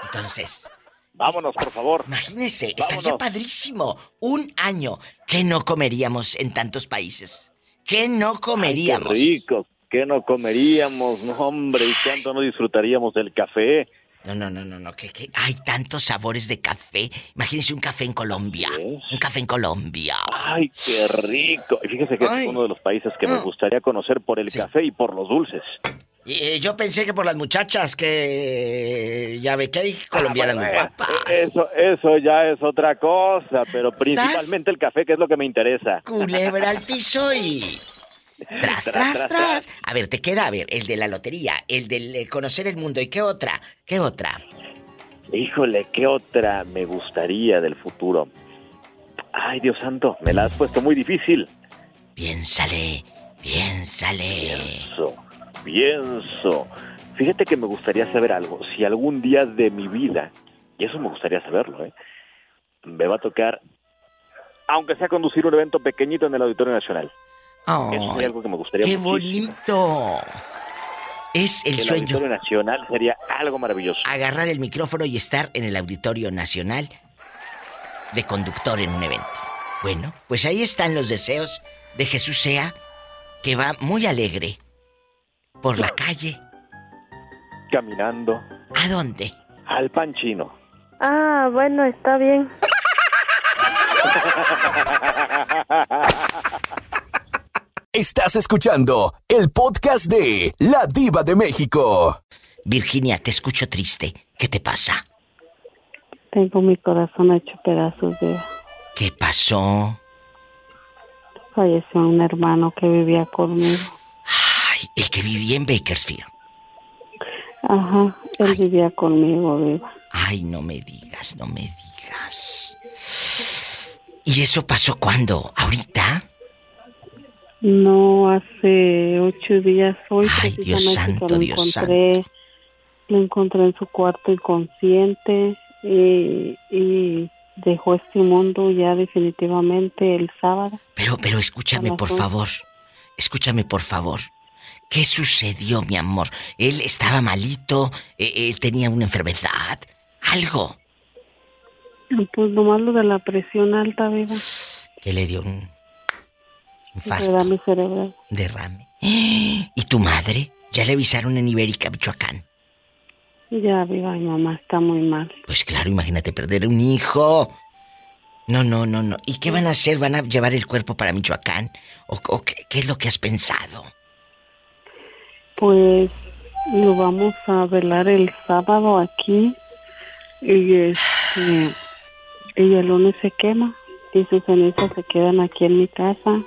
Entonces. Vámonos, por favor. Imagínese, estaría Vámonos. padrísimo. Un año. ¿Qué no comeríamos en tantos países? ¿Qué no comeríamos? Qué rico, ¿qué no comeríamos? No, hombre, y cuánto no disfrutaríamos del café. No, no, no, no, no, que, que hay tantos sabores de café. Imagínese un café en Colombia. Un café en Colombia. Ay, qué rico. Y fíjese que es uno de los países que me gustaría conocer por el café y por los dulces. Y, eh, yo pensé que por las muchachas que ya ve que hay colombianas muy Eh, guapas. Eso, eso ya es otra cosa, pero principalmente el café, que es lo que me interesa. Culebra al piso y. Tras, tras, tras. A ver, te queda, a ver, el de la lotería, el de eh, conocer el mundo. ¿Y qué otra? ¿Qué otra? Híjole, ¿qué otra me gustaría del futuro? Ay, Dios santo, me la has puesto muy difícil. Piénsale, piénsale. Pienso, pienso. Fíjate que me gustaría saber algo. Si algún día de mi vida, y eso me gustaría saberlo, ¿eh? Me va a tocar, aunque sea conducir un evento pequeñito en el Auditorio Nacional. Eso Ay, sería algo que me gustaría ¡Qué muchísimo. bonito! Es el el sueño. Auditorio Nacional sería algo maravilloso. Agarrar el micrófono y estar en el Auditorio Nacional de conductor en un evento. Bueno, pues ahí están los deseos de Jesús Sea, que va muy alegre por la calle. Caminando. ¿A dónde? Al pan chino. Ah, bueno, está bien. Estás escuchando el podcast de La Diva de México. Virginia, te escucho triste. ¿Qué te pasa? Tengo mi corazón hecho pedazos de... ¿Qué pasó? Falleció un hermano que vivía conmigo. Ay, el que vivía en Bakersfield. Ajá, él vivía conmigo, viva. Ay, no me digas, no me digas. ¿Y eso pasó cuándo? ¿Ahorita? No, hace ocho días hoy Ay, Dios santo, lo Dios encontré, lo encontré en su cuarto inconsciente y, y dejó este mundo ya definitivamente el sábado. Pero, pero escúchame, por favor. Escúchame, por favor. ¿Qué sucedió, mi amor? Él estaba malito, e, él tenía una enfermedad, algo. Pues nomás lo de la presión alta, viva. Que le dio un infarto. Derrame cerebral. Derrame. ¿Y tu madre? Ya le avisaron en Ibérica, Michoacán. Ya, viva, mi mamá está muy mal. Pues claro, imagínate perder un hijo. No, no, no, no. ¿Y qué van a hacer? ¿Van a llevar el cuerpo para Michoacán? ¿O, qué, qué, es lo que has pensado? Pues lo vamos a velar el sábado aquí. Y este, y el lunes se quema. Y sus cenizas se quedan aquí en mi casa,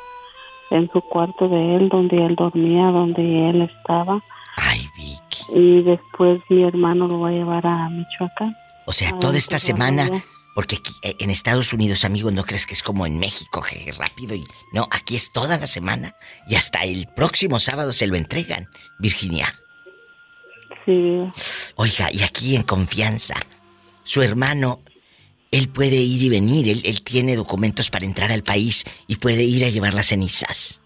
en su cuarto de él, donde él dormía, donde él estaba. Ay, Vicky. Y después mi hermano lo va a llevar a Michoacán. O sea, toda esta semana porque aquí, eh, en Estados Unidos, amigos, no crees que es como en México, jeje, rápido y. No, aquí es toda la semana y hasta el próximo sábado se lo entregan, Virginia. Sí. Oiga, y aquí en confianza, su hermano, él puede ir y venir, él, él tiene documentos para entrar al país y puede ir a llevar las cenizas.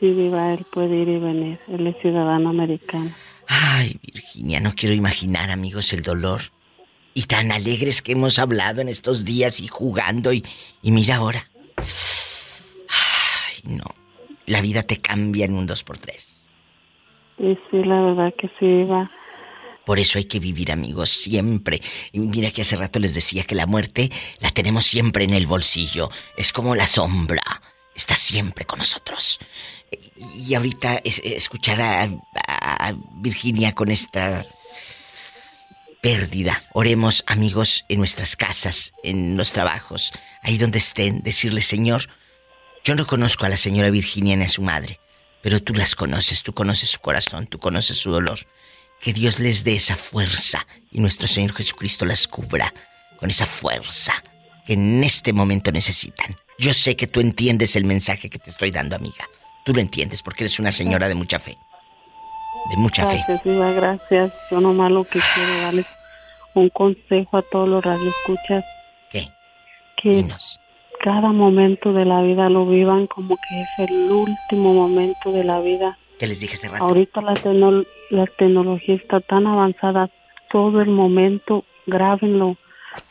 Sí, viva, él puede ir y venir, él es ciudadano americano. Ay, Virginia, no quiero imaginar, amigos, el dolor y tan alegres que hemos hablado en estos días y jugando y, y mira ahora. Ay, no. La vida te cambia en un dos por tres. Sí, sí, la verdad que sí, va. Por eso hay que vivir, amigos, siempre. Y mira que hace rato les decía que la muerte la tenemos siempre en el bolsillo. Es como la sombra. Está siempre con nosotros. Y ahorita escuchar a Virginia con esta pérdida. Oremos, amigos, en nuestras casas, en los trabajos, ahí donde estén, decirle, Señor, yo no conozco a la señora Virginia ni a su madre, pero tú las conoces, tú conoces su corazón, tú conoces su dolor. Que Dios les dé esa fuerza y nuestro Señor Jesucristo las cubra con esa fuerza que en este momento necesitan. Yo sé que tú entiendes el mensaje que te estoy dando, amiga. Tú lo entiendes porque eres una señora de mucha fe de mucha fe. Gracias, gracias. Yo nomás lo que quiero darles un consejo a todos los radioescuchas. ¿Qué? Que cada momento de la vida lo vivan como que es el último momento de la vida. ¿Qué les dije hace rato? Ahorita la, la tecnología está tan avanzada, todo el momento, grábenlo.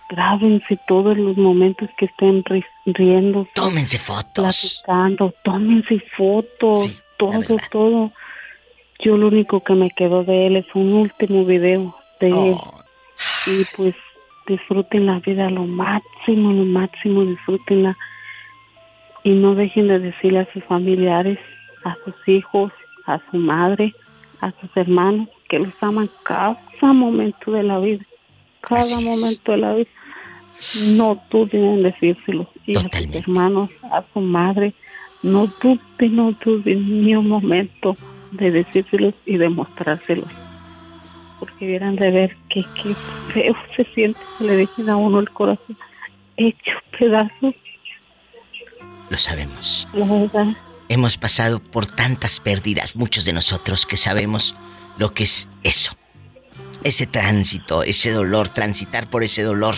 Grábense todos los momentos que estén riendo. Tómense fotos. Platicando, tómense fotos. todo, todo yo lo único que me quedó de él es un último video de él. Oh. Y pues disfruten la vida lo máximo, lo máximo, disfrútenla. Y no dejen de decirle a sus familiares, a sus hijos, a su madre, a sus hermanos, que los aman cada momento de la vida. Cada momento de la vida. No duden en decírselo. Y a sus hermanos, a su madre, no duden, no duden ni un momento de decírselos y demostrárselos. Porque vieran de ver que, qué feo se siente que le dejen a uno el corazón hecho pedazos. Lo sabemos. Hemos pasado por tantas pérdidas, muchos de nosotros que sabemos lo que es eso. Ese tránsito, ese dolor, transitar por ese dolor.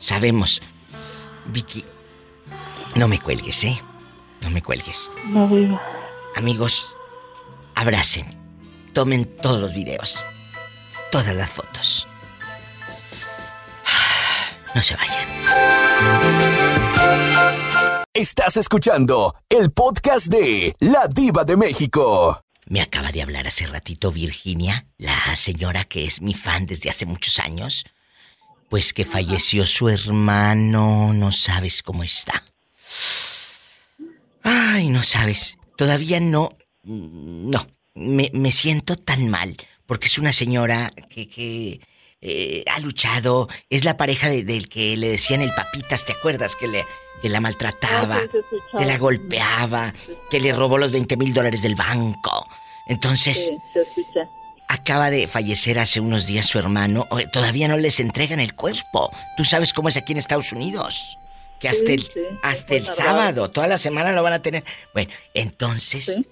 Sabemos. Vicky, no me cuelgues, ¿eh? No me cuelgues. No, viva. Amigos, abracen, tomen todos los videos, todas las fotos. No se vayan. Estás escuchando el podcast de La Diva de México. Me acaba de hablar hace ratito Virginia, la señora que es mi fan desde hace muchos años. Pues que falleció su hermano, no sabes cómo está. Ay, no sabes. Todavía no no, me, siento tan mal, porque es una señora que, eh, ha luchado, es la pareja del que le decían el papitas, ¿te acuerdas? Que, le, la maltrataba, ah, que la golpeaba, que le robó los 20 mil dólares del banco. Entonces, acaba de fallecer hace unos días su hermano, todavía no les entregan el cuerpo. Tú sabes cómo es aquí en Estados Unidos. Que hasta el, hasta el sábado, toda la semana lo van a tener. Bueno, entonces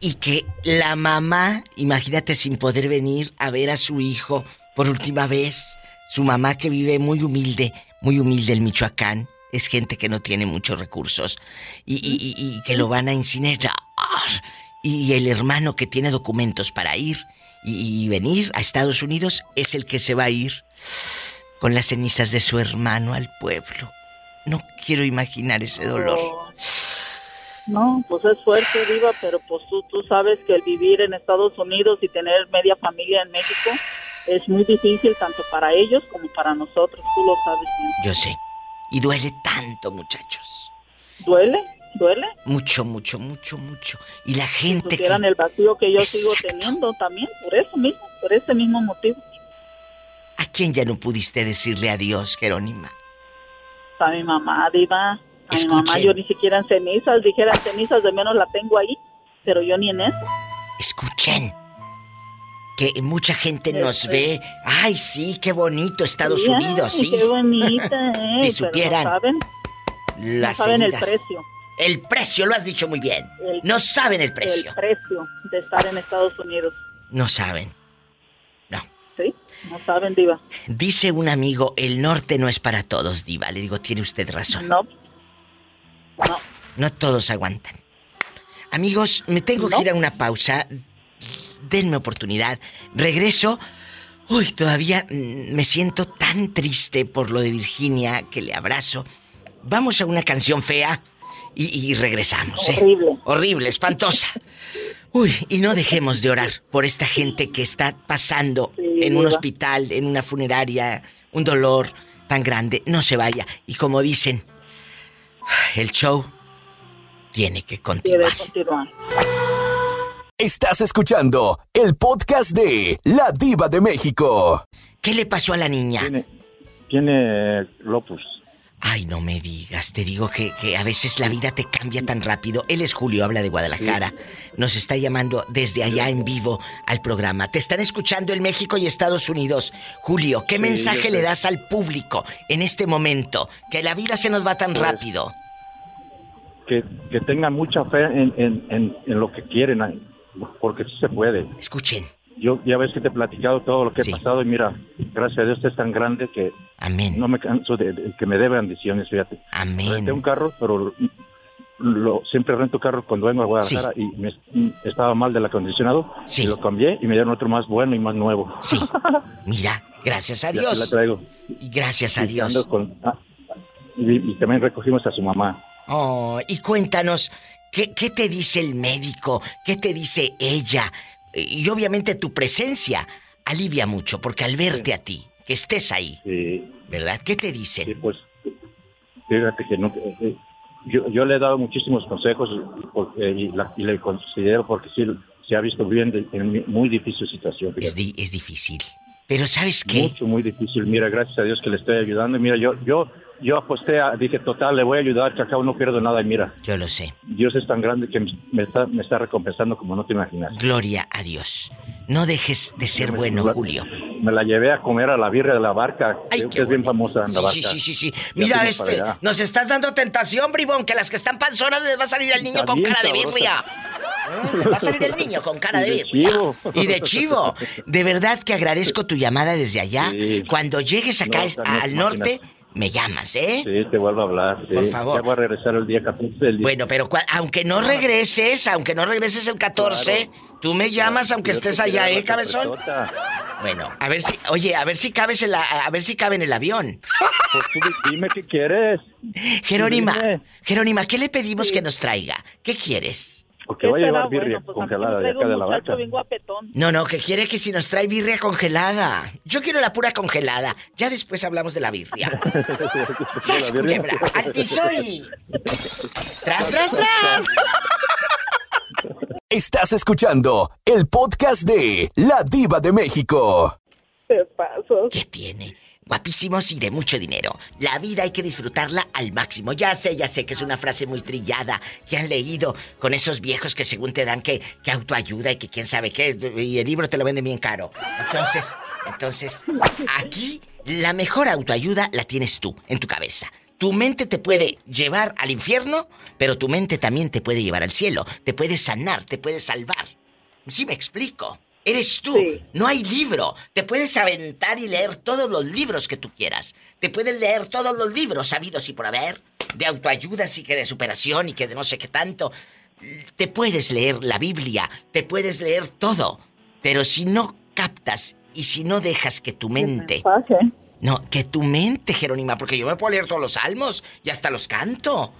y que la mamá, imagínate sin poder venir a ver a su hijo por última vez, Su mamá que vive muy humilde, muy humilde en Michoacán. Es gente que no tiene muchos recursos y, y- que lo van a incinerar. Y el hermano que tiene documentos para ir y, y venir a Estados Unidos es el que se va a ir con las cenizas de su hermano al pueblo. No quiero imaginar ese dolor. No, pues es fuerte, Diva, pero pues tú, tú sabes que el vivir en Estados Unidos y tener media familia en México es muy difícil tanto para ellos como para nosotros, tú lo sabes bien. Yo sé. Y duele tanto, muchachos. ¿Duele? ¿Duele? Mucho, mucho, mucho, mucho. Y la gente que... Supieran el vacío que yo sigo teniendo también, por eso mismo, por ese mismo motivo. ¿A quién ya no pudiste decirle adiós, Jerónima? A mi mamá, Diva, a mi Escuchen. mamá yo ni siquiera en cenizas, dijeran cenizas, de menos la tengo ahí, pero yo ni en eso. Escuchen. Que mucha gente nos ve. Ay, sí, qué bonito Estados Unidos, sí. Qué bonita, eh. Si supieran No saben, Las no saben el precio. El precio, lo has dicho muy bien. El- no saben el precio. El precio de estar en Estados Unidos. No saben. ¿Sí? No saben, Diva. Dice un amigo, el norte no es para todos, Diva. Le digo, tiene usted razón. No. No. No todos aguantan. Amigos, me tengo que ir a una pausa. Denme oportunidad. Regreso. Uy, todavía mm, me siento tan triste por lo de Virginia que le abrazo. Vamos a una canción fea y, y regresamos, ¿eh? Horrible. Horrible, espantosa. Uy, y no dejemos de orar por esta gente que está pasando en un hospital, en una funeraria, un dolor tan grande. No se vaya. Y como dicen, el show tiene que continuar. Debe continuar. Estás escuchando el podcast de La Diva de México. ¿Qué le pasó a la niña? Tiene Lopus. Ay, no me digas, te digo que, que a veces la vida te cambia tan rápido. Él es Julio, habla de Guadalajara. Nos está llamando desde allá en vivo al programa. Te están escuchando en México y Estados Unidos. Julio, ¿qué Sí, mensaje le das al público en este momento? Que la vida se nos va tan Pues, rápido. Que, que tengan mucha fe en, en, en, en lo que quieren, porque sí se puede. Escuchen. Yo ya ves que te he platicado todo lo que he pasado y mira, gracias a Dios es tan grande que Amén. no me canso de, de que me dé bendiciones, fíjate. Amén. Renté un carro, pero lo, siempre rento carro cuando vengo a Guadalajara y me, estaba mal del acondicionado y lo cambié y me dieron otro más bueno y más nuevo. Sí. Mira, gracias a Dios. la traigo. Gracias a Y Dios. con- ah, y, y también recogimos a su mamá. Oh, y cuéntanos, ¿qué, qué te dice el médico? ¿Qué te dice ella? Y obviamente tu presencia alivia mucho, porque al verte a ti, que estés ahí, ¿verdad? ¿Qué te dicen? pues fíjate que no, eh, eh, yo, yo le he dado muchísimos consejos porque, y, la- y le considero porque sí se ha visto bien en muy difícil situación. Es, di- es difícil. Pero ¿sabes qué? Mucho, muy difícil. Mira, gracias a Dios que le estoy ayudando. Mira, yo, yo, yo aposté, a- dije, total, le voy a ayudar, que acá no pierdo nada. Y mira, Yo lo sé. Dios es tan grande que me está, me está recompensando como no te imaginas. Gloria a Dios. No dejes de ser bueno, Julio. Me la llevé a comer a la birria de la barca, creo que es bien famosa en la Sí, barca. sí, sí, sí, Mira este, nos estás dando tentación, bribón, que las que están panzonas les va a salir el niño con cara de birria. Les va a salir el niño con cara de birria. Y de chivo. De verdad que agradezco tu llamada desde allá. Cuando llegues acá No, al norte. Me llamas, ¿eh? Sí, te vuelvo a hablar. sí. Por favor. Ya voy a regresar el día 14 del día. Bueno, pero aunque no regreses, aunque no regreses el 14, tú me llamas aunque estés allá, ¿eh, cabezón? Bueno, a ver si, oye, a ver si cabes en la, a ver si cabe en el avión. Pues tú di- dime qué quieres. Jerónima, Dime. Jerónima, ¿qué le pedimos que nos traiga? ¿Qué quieres? Porque voy a llevar birria bueno? Pues congelada de acá de la guapetón. No, no, que quiere que si nos trae birria congelada. Yo quiero la pura congelada. Ya después hablamos de la birria. ¡Sas, culebra! ¡Al piso y... ¡Tras, tras, tras! Estás escuchando el podcast de La Diva de México. Te paso. ¿Qué tiene? Guapísimos y de mucho dinero. La vida hay que disfrutarla al máximo. Ya sé, ya sé que es una frase muy trillada que han leído con esos viejos que según te dan que, que autoayuda y que quién sabe qué. Y el libro te lo vende bien caro. Entonces, entonces, aquí la mejor autoayuda la tienes tú, en tu cabeza. Tu mente te puede llevar al infierno, pero tu mente también te puede llevar al cielo. Te puede sanar, te puede salvar. ¿Sí me explico? Eres tú. No hay libro. Te puedes aventar y leer todos los libros que tú quieras. Te puedes leer todos los libros sabidos y por haber. De autoayuda, y que de superación y que de no sé qué tanto. Te puedes leer la Biblia. Te puedes leer todo. Pero si no captas y si no dejas que tu mente... No, que tu mente, Jerónima, porque yo me puedo leer todos los salmos y hasta los canto.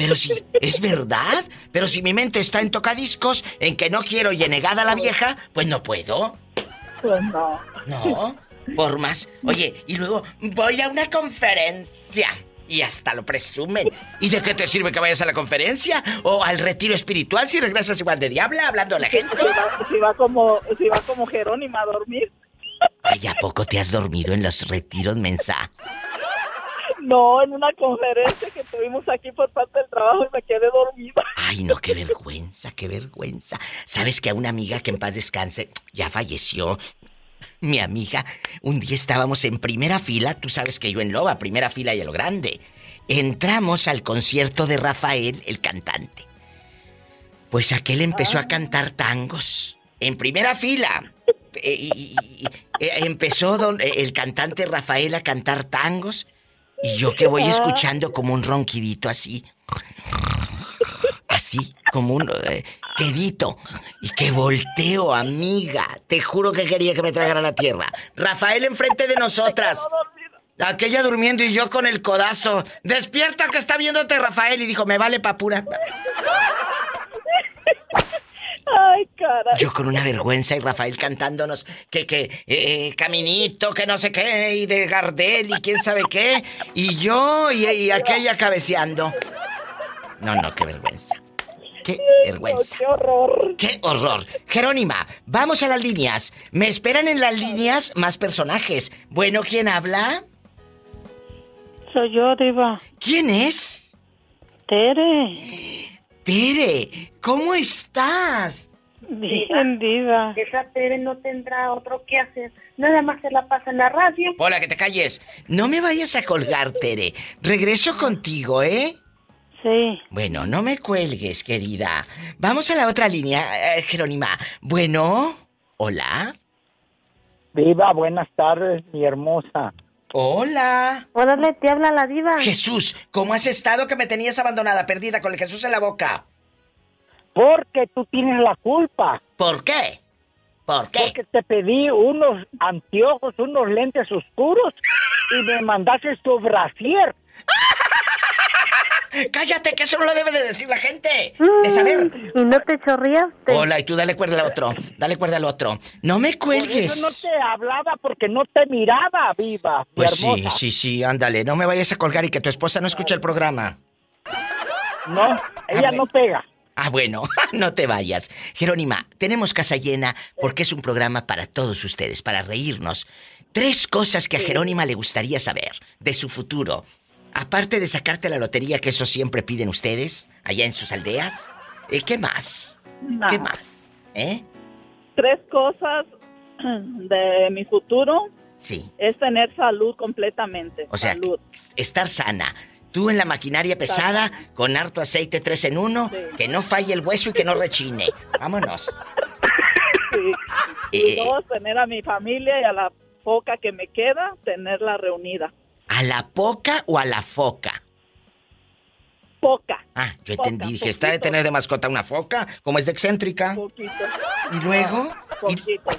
Pero si, es verdad. Pero si mi mente está en tocadiscos, en que no quiero y negada a la vieja, pues no puedo. Pues no. No, por más. Oye, y luego voy a una conferencia. Y hasta lo presumen. ¿Y de qué te sirve que vayas a la conferencia? ¿O al retiro espiritual si regresas igual de diabla hablando a la gente? Si va, como, si va como Jerónima a dormir. Ay, ¿a poco te has dormido en los retiros, mensa? No, en una conferencia que tuvimos aquí por parte del trabajo y me quedé dormida. Ay, no, qué vergüenza, qué vergüenza. ¿Sabes que a una amiga que en paz descanse ya falleció? Mi amiga, un día estábamos en primera fila, tú sabes que yo en Loba, primera fila y a lo grande. Entramos al concierto de Rafael, el cantante. Pues aquel empezó a cantar tangos. En primera fila. Eh, y, eh, empezó eh, el cantante Rafael a cantar tangos y yo que voy escuchando como un ronquidito así. Así, como un eh, quedito. Y que volteo, amiga. Te juro que quería que me tragara la tierra. Rafael enfrente de nosotras. Aquella durmiendo y yo con el codazo. Despierta que está viéndote Rafael. Y dijo, me vale papura. Ay, cara. Yo con una vergüenza y Rafael cantándonos que, que, eh, caminito, que no sé qué, y de Gardel y quién sabe qué. Y yo y, aquella cabeceando. No, no, qué vergüenza. ¡Qué vergüenza! ¡Qué horror! ¡Qué horror! Jerónima, vamos a las líneas. Me esperan en las líneas más personajes. Bueno, ¿quién habla? Soy yo, Diva. ¿Quién es? Tere. Tere, ¿cómo estás? Bien, diva. Esa Tere no tendrá otro que hacer. Nada más se la pasa en la radio. Hola, que te calles. No me vayas a colgar, Tere. Regreso contigo, ¿eh? Sí. Bueno, no me cuelgues, querida. Vamos a la otra línea, eh, Jerónima. Bueno, hola. Viva, buenas tardes, mi hermosa. Hola. Hola, te habla la diva. Jesús, ¿cómo has estado que me tenías abandonada, perdida, con el Jesús en la boca? Porque tú tienes la culpa. ¿Por qué? ¿Por qué? Porque te pedí unos anteojos, unos lentes oscuros y me mandaste tu brasier. Cállate, que eso no lo debe de decir la gente. De mm, saber. ¿Y no te chorreaste? Hola, y tú dale cuerda al otro. Dale cuerda al otro. No me cuelgues. Yo no te hablaba porque no te miraba, viva. Pues sí, sí, sí, ándale. No me vayas a colgar y que tu esposa no escuche el programa. No, ella no pega. Ah, bueno, no te vayas. Jerónima, tenemos casa llena porque es un programa para todos ustedes, para reírnos. Tres cosas que a Jerónima le gustaría saber de su futuro, Aparte de sacarte la lotería, que eso siempre piden ustedes, allá en sus aldeas, ¿eh, ¿qué más? ¿Qué más? ¿Eh? Tres cosas de mi futuro. Sí. Es tener salud completamente. O sea, estar sana. Tú en la maquinaria pesada, con harto aceite tres en uno, que no falle el hueso y que no rechine. Vámonos. Sí. Y eh, dos, tener a mi familia y a la poca que me queda, tenerla reunida. ¿A la poca o a la foca? Foca. Ah, yo entendí. Dije, ¿está de tener de mascota una foca? Como es de excéntrica. Poquito. ¿Y luego?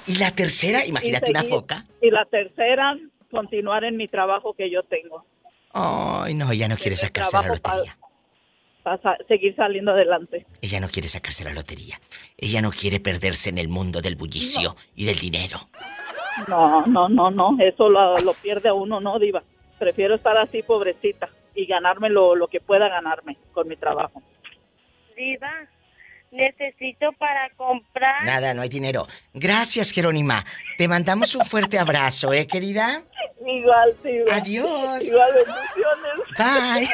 ¿Y, la tercera? Imagínate una foca. Y la tercera, continuar en mi trabajo que yo tengo. Ay, no, ella no quiere sacarse la lotería. Para, seguir saliendo adelante. Ella no quiere sacarse la lotería. Ella no quiere perderse en el mundo del bullicio y del dinero. No, no, no, no. Eso lo, lo pierde a uno, ¿no, Diva? Prefiero estar así pobrecita y ganarme lo, lo que pueda ganarme con mi trabajo. Diva, necesito para comprar. Nada, no hay dinero. Gracias, Jerónima. Te mandamos un fuerte abrazo, ¿eh, querida? Igual, sí. Adiós. Igual, bendiciones. Bye.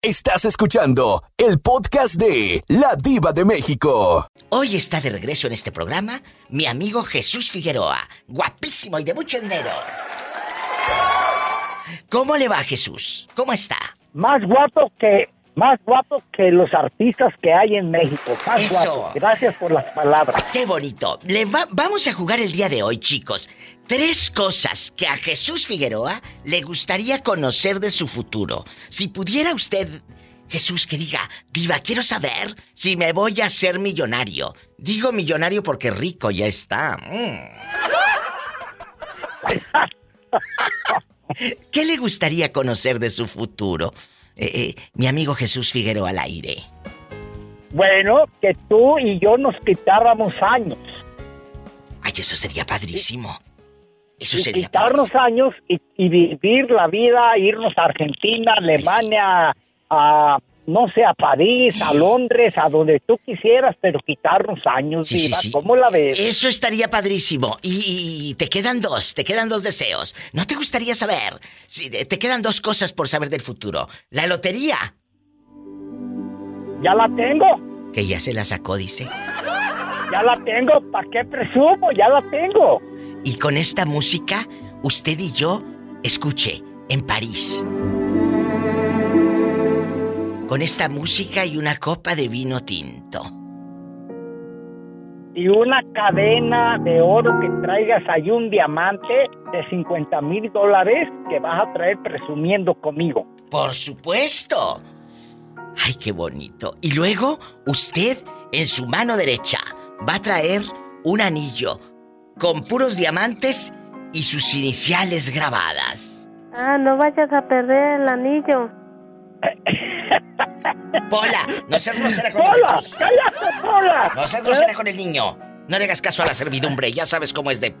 Estás escuchando el podcast de La Diva de México. Hoy está de regreso en este programa mi amigo Jesús Figueroa, guapísimo y de mucho dinero. ¿Cómo le va Jesús? ¿Cómo está? Más guapo que más guapo que los artistas que hay en México. Más Eso. guapo. Gracias por las palabras. Qué bonito. Le va- vamos a jugar el día de hoy, chicos. Tres cosas que a Jesús Figueroa le gustaría conocer de su futuro. Si pudiera usted, Jesús, que diga, Diva, quiero saber si me voy a ser millonario. Digo millonario porque rico ya está. Mm. ¿Qué le gustaría conocer de su futuro? Eh, eh, mi amigo Jesús Figueroa al aire. Bueno, que tú y yo nos quitáramos años. Ay, eso sería padrísimo. Eso y sería quitarnos años y, y vivir la vida, irnos a Argentina, Alemania, a, no sé, a París, a Londres, a donde tú quisieras, pero quitarnos años, Sí, sí, Diva. sí. ¿Cómo la ves? Eso estaría padrísimo. Y, y te quedan dos, te quedan dos deseos. ¿No te gustaría saber? Si te quedan dos cosas por saber del futuro. La lotería. Ya la tengo, Que ya se la sacó, dice. ya la tengo. ¿Para qué presumo? Ya la tengo. Y con esta música, usted y yo, escuche, en París. Con esta música y una copa de vino tinto. Y una cadena de oro que traigas ahí un diamante de 50 mil dólares que vas a traer presumiendo conmigo. Por supuesto. Ay, qué bonito. Y luego, usted, en su mano derecha, va a traer un anillo con puros diamantes y sus iniciales grabadas. Ah, no vayas a perder el anillo. Pola, no seas grosera con el ¡Pola! Jesús. ¡Cállate, Pola! No seas grosera con el niño. No le hagas caso a la servidumbre, ya sabes cómo es de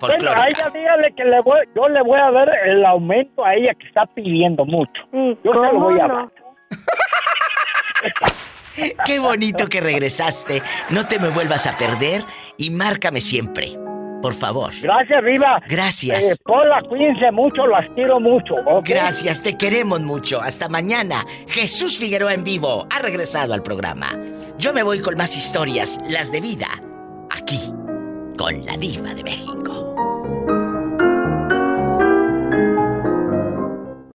Bueno, a ella dígale que le voy, yo le voy a dar el aumento a ella que está pidiendo mucho. Yo se lo voy a dar. Qué bonito que regresaste. No te me vuelvas a perder y márcame siempre. Por favor. Gracias, Riva. Gracias. Eh, Pola, cuídense mucho, las quiero mucho. Gracias, te queremos mucho. Hasta mañana. Jesús Figueroa en vivo ha regresado al programa. Yo me voy con más historias, las de vida, aquí, con la diva de México.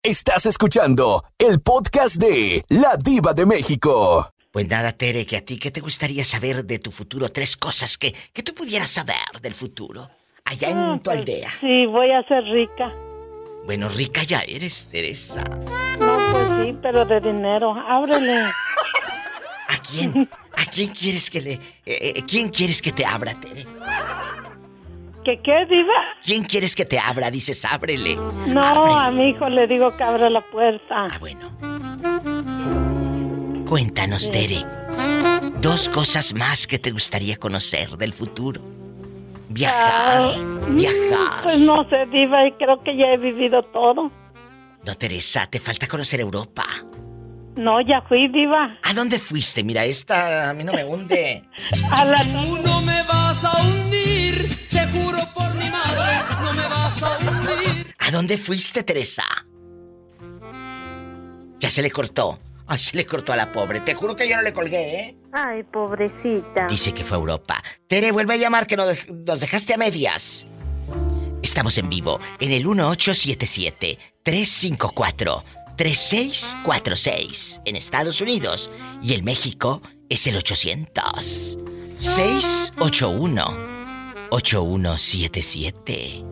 Estás escuchando el podcast de La Diva de México. Pues nada, Tere, que a ti, ¿qué te gustaría saber de tu futuro? Tres cosas que, que tú pudieras saber del futuro. Allá en Ah, tu pues, aldea. Sí, voy a ser rica. Bueno, rica ya eres, Teresa. No, pues sí, pero de dinero. Ábrele. ¿A quién? ¿A quién quieres que le... eh, eh, ¿Quién quieres que te abra, Tere? ¿Qué qué, diva? ¿Quién quieres que te abra? Dices, ábrele. No, a mi hijo le digo que abra la puerta. Ah, bueno. Cuéntanos, Tere. Dos cosas más que te gustaría conocer del futuro. Viajar, viajar. Pues no sé, diva, y creo que ya he vivido todo. No, Teresa, te falta conocer Europa. No, ya fui, diva. ¿A dónde fuiste? Mira, esta a mí no me hunde. A la... Tú no me vas a hundir, te juro por mi madre, no me vas a hundir. ¿A dónde fuiste, Teresa? Ya se le cortó. Ay, se le cortó a la pobre. Te juro que yo no le colgué, ¿eh? Ay, pobrecita. Dice que fue a Europa. Tere, vuelve a llamar que nos, dej- nos dejaste a medias. Estamos en vivo en el 1877-354-3646 en Estados Unidos. Y en México es el 800-681-8177.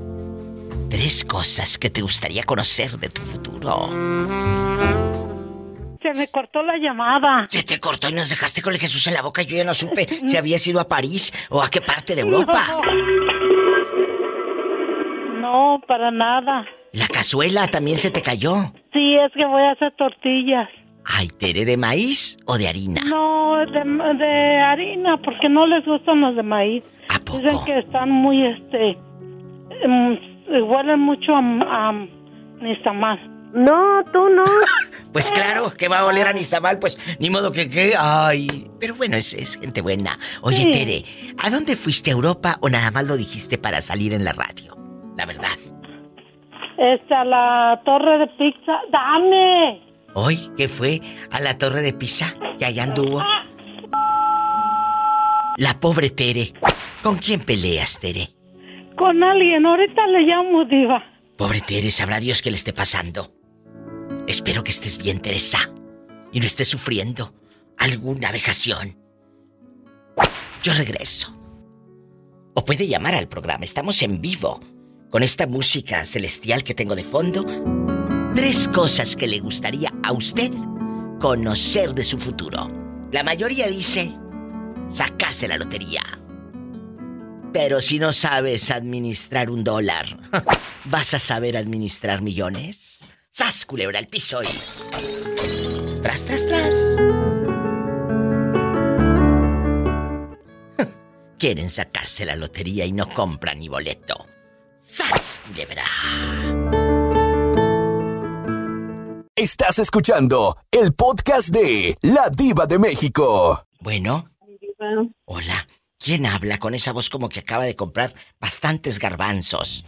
Tres cosas que te gustaría conocer de tu futuro. Se me cortó la llamada. Se te cortó y nos dejaste con el Jesús en la boca. Yo ya no supe si habías ido a París o a qué parte de Europa. No, para nada. La cazuela también se te cayó. Sí, es que voy a hacer tortillas. Ay, Tere, ¿de maíz o de harina? No, de, de harina, porque no les gustan los de maíz. Dicen que están muy, este, huelen mucho a, a nixtamal. No, tú no. Pues claro, que va a oler a Nistamal, pues ni modo que qué. Ay, pero bueno, es, es gente buena. Oye, Sí. Tere, ¿a dónde fuiste a Europa o nada más lo dijiste para salir en la radio? La verdad. Este, a la torre de pizza. ¡Dame! Hoy, ¿qué fue? A la torre de Pisa, que allá anduvo. La pobre Tere. ¿Con quién peleas, Tere? Con alguien, ahorita le llamo, Diva. Pobre Tere, sabrá Dios qué le esté pasando. Espero que estés bien, Teresa. y no estés sufriendo alguna vejación. Yo regreso. O puede llamar al programa, estamos en vivo con esta música celestial que tengo de fondo. Tres cosas que le gustaría a usted conocer de su futuro. La mayoría dice sacarse la lotería. Pero si no sabes administrar un dólar, ¿vas a saber administrar millones? ¡Sas, culebra al piso y... ¡Tras, tras, tras! Quieren sacarse la lotería y no compran ni boleto. ¡Sas, culebra! Estás escuchando el podcast de La Diva de México. Bueno. Hola. ¿Quién habla con esa voz como que acaba de comprar bastantes garbanzos?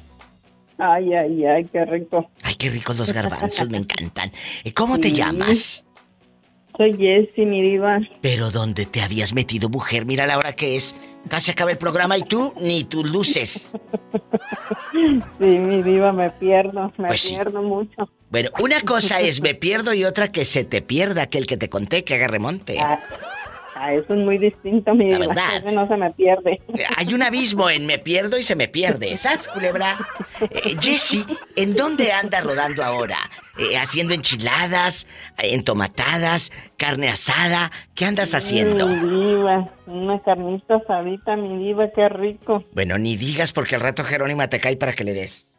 Ay, ay, ay, qué rico. Ay, qué ricos los garbanzos, me encantan. ¿Cómo te llamas? Soy Jessie, mi diva. Pero ¿dónde te habías metido, mujer? Mira la hora que es. Casi acaba el programa y tú ni tus luces. Sí, mi diva, me pierdo, me Pues sí. pierdo mucho. Bueno, una cosa es me pierdo y otra que se te pierda aquel que te conté que haga remonte. Ah, eso es muy distinto, mi La verdad. No se me pierde. Hay un abismo en me pierdo y se me pierde. ¿Sabes, culebra? Eh, Jessy, ¿en dónde anda rodando ahora? Eh, ¿Haciendo enchiladas, eh, entomatadas, carne asada? ¿Qué andas haciendo? Mi diva, una carnita asadita, mi diva, qué rico. Bueno, ni digas porque al rato Jerónima te cae para que le des.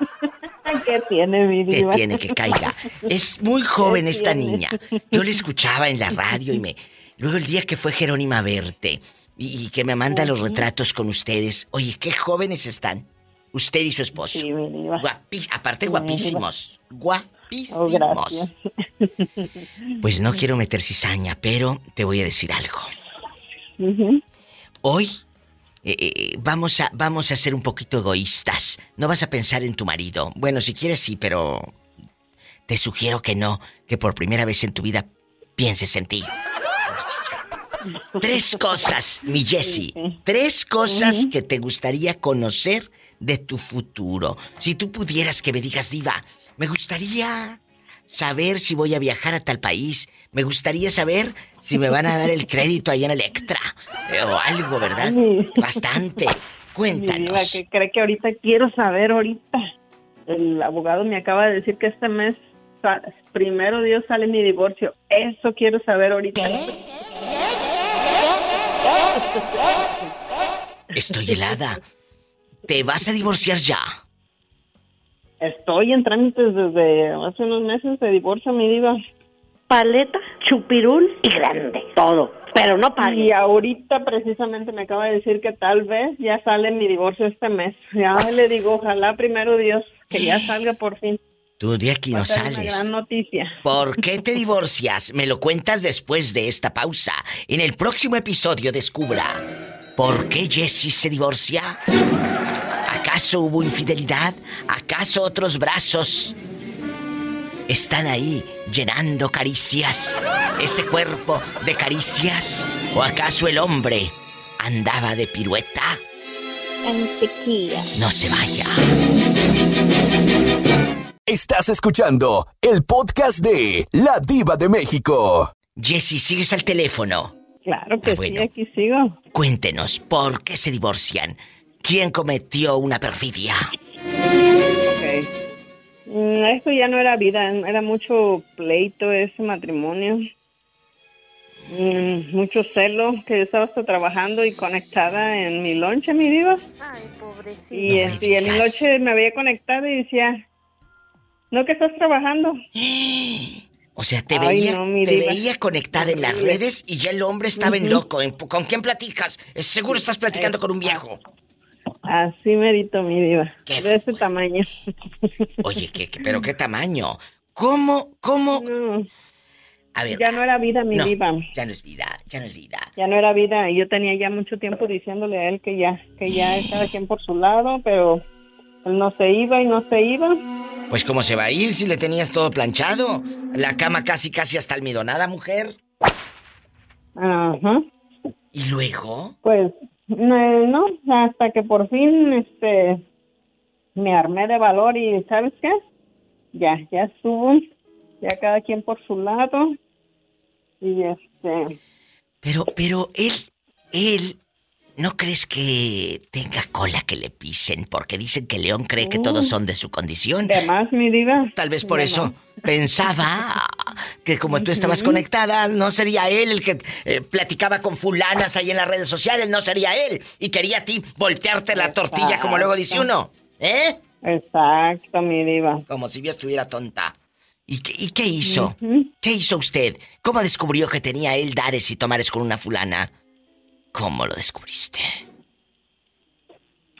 ¿Qué tiene, mi diva? tiene que caiga. Es muy joven ¿Qué esta tiene? niña. Yo le escuchaba en la radio y me... Luego el día que fue Jerónima a verte y, y que me manda los retratos con ustedes. Oye, qué jóvenes están. Usted y su esposo. Sí, mi diva. Guapí- aparte mi guapísimos. Guapísimos. Oh, gracias. Pues no quiero meter cizaña, pero te voy a decir algo. Hoy eh, eh, vamos, a, vamos a ser un poquito egoístas. No vas a pensar en tu marido. Bueno, si quieres sí, pero te sugiero que no, que por primera vez en tu vida pienses en ti. Tres cosas, mi Jessie. Tres cosas que te gustaría conocer de tu futuro. Si tú pudieras que me digas, Diva, me gustaría saber si voy a viajar a tal país. Me gustaría saber si me van a dar el crédito ahí en Electra. eh, o algo, ¿verdad? Bastante. Cuéntanos. ¿qué cree que ahorita quiero saber ahorita? El abogado me acaba de decir que este mes, primero Dios, sale mi divorcio. Eso quiero saber ahorita. Estoy helada. ¿Te vas a divorciar ya? Estoy en trámites desde hace unos meses de divorcio, mi diva. Paleta, chupirul y grande. Todo. Pero no pague. Y ahorita precisamente me acaba de decir que tal vez ya sale mi divorcio este mes. Ya le digo, ojalá primero Dios que ya salga por fin. Tú de aquí no ser Una sales. gran noticia. ¿Por qué te divorcias? Me lo cuentas después de esta pausa. En el próximo episodio descubra por qué Jessie se divorcia. ¿Acaso hubo infidelidad? ¿Acaso otros brazos están ahí llenando caricias? ¿Ese cuerpo de caricias? ¿O acaso el hombre andaba de pirueta? En sequía. No se vaya. Estás escuchando el podcast de La Diva de México. Jessie, ¿sigues al teléfono? Claro que Ah, bueno. sí, aquí sigo. Cuéntenos, ¿por qué se divorcian? ¿Quién cometió una perfidia? Ok. Mm, Esto ya no era vida, era mucho pleito ese matrimonio. Mm, mucho celo, que yo estaba hasta trabajando y conectada en mi lonche, mi diva. Ay, pobrecito. Y, este, y en mi noche me había conectado y decía, ¿no que estás trabajando? O sea, te, Ay, veía, no, te veía conectada en las redes y ya el hombre estaba en loco. ¿Con quién platicas? Seguro estás platicando con un viejo. Así merito, mi diva. De ese tamaño. Oye, ¿qué, qué- pero qué tamaño? ¿Cómo, cómo? A ver. Ya no era vida, mi no, diva. Ya no es vida, ya no es vida. Ya no era vida y yo tenía ya mucho tiempo diciéndole a él que ya, que ya cada quien por su lado, pero él no se iba y no se iba. Pues cómo se va a ir si le tenías todo planchado. La cama casi, casi hasta almidonada, mujer. Ajá. ¿Y luego? Pues no, no, hasta que por fin este me armé de valor y ¿sabes qué? Ya, ya estuvo. Ya cada quien por su lado. Y este. Pero, pero él, él, ¿no crees que tenga cola que le pisen? Porque dicen que León cree que todos son de su condición. De más, mi diva. Tal vez por eso pensaba que como tú estabas conectada, no sería él el que eh, platicaba con fulanas ahí en las redes sociales, no sería él. Y quería a ti voltearte la tortilla, como luego dice uno. ¿Eh? Exacto, mi diva. Como si yo estuviera tonta. ¿Y qué, y qué hizo? ¿Qué hizo usted? ¿Cómo descubrió que tenía él dares y tomares con una fulana? ¿Cómo lo descubriste?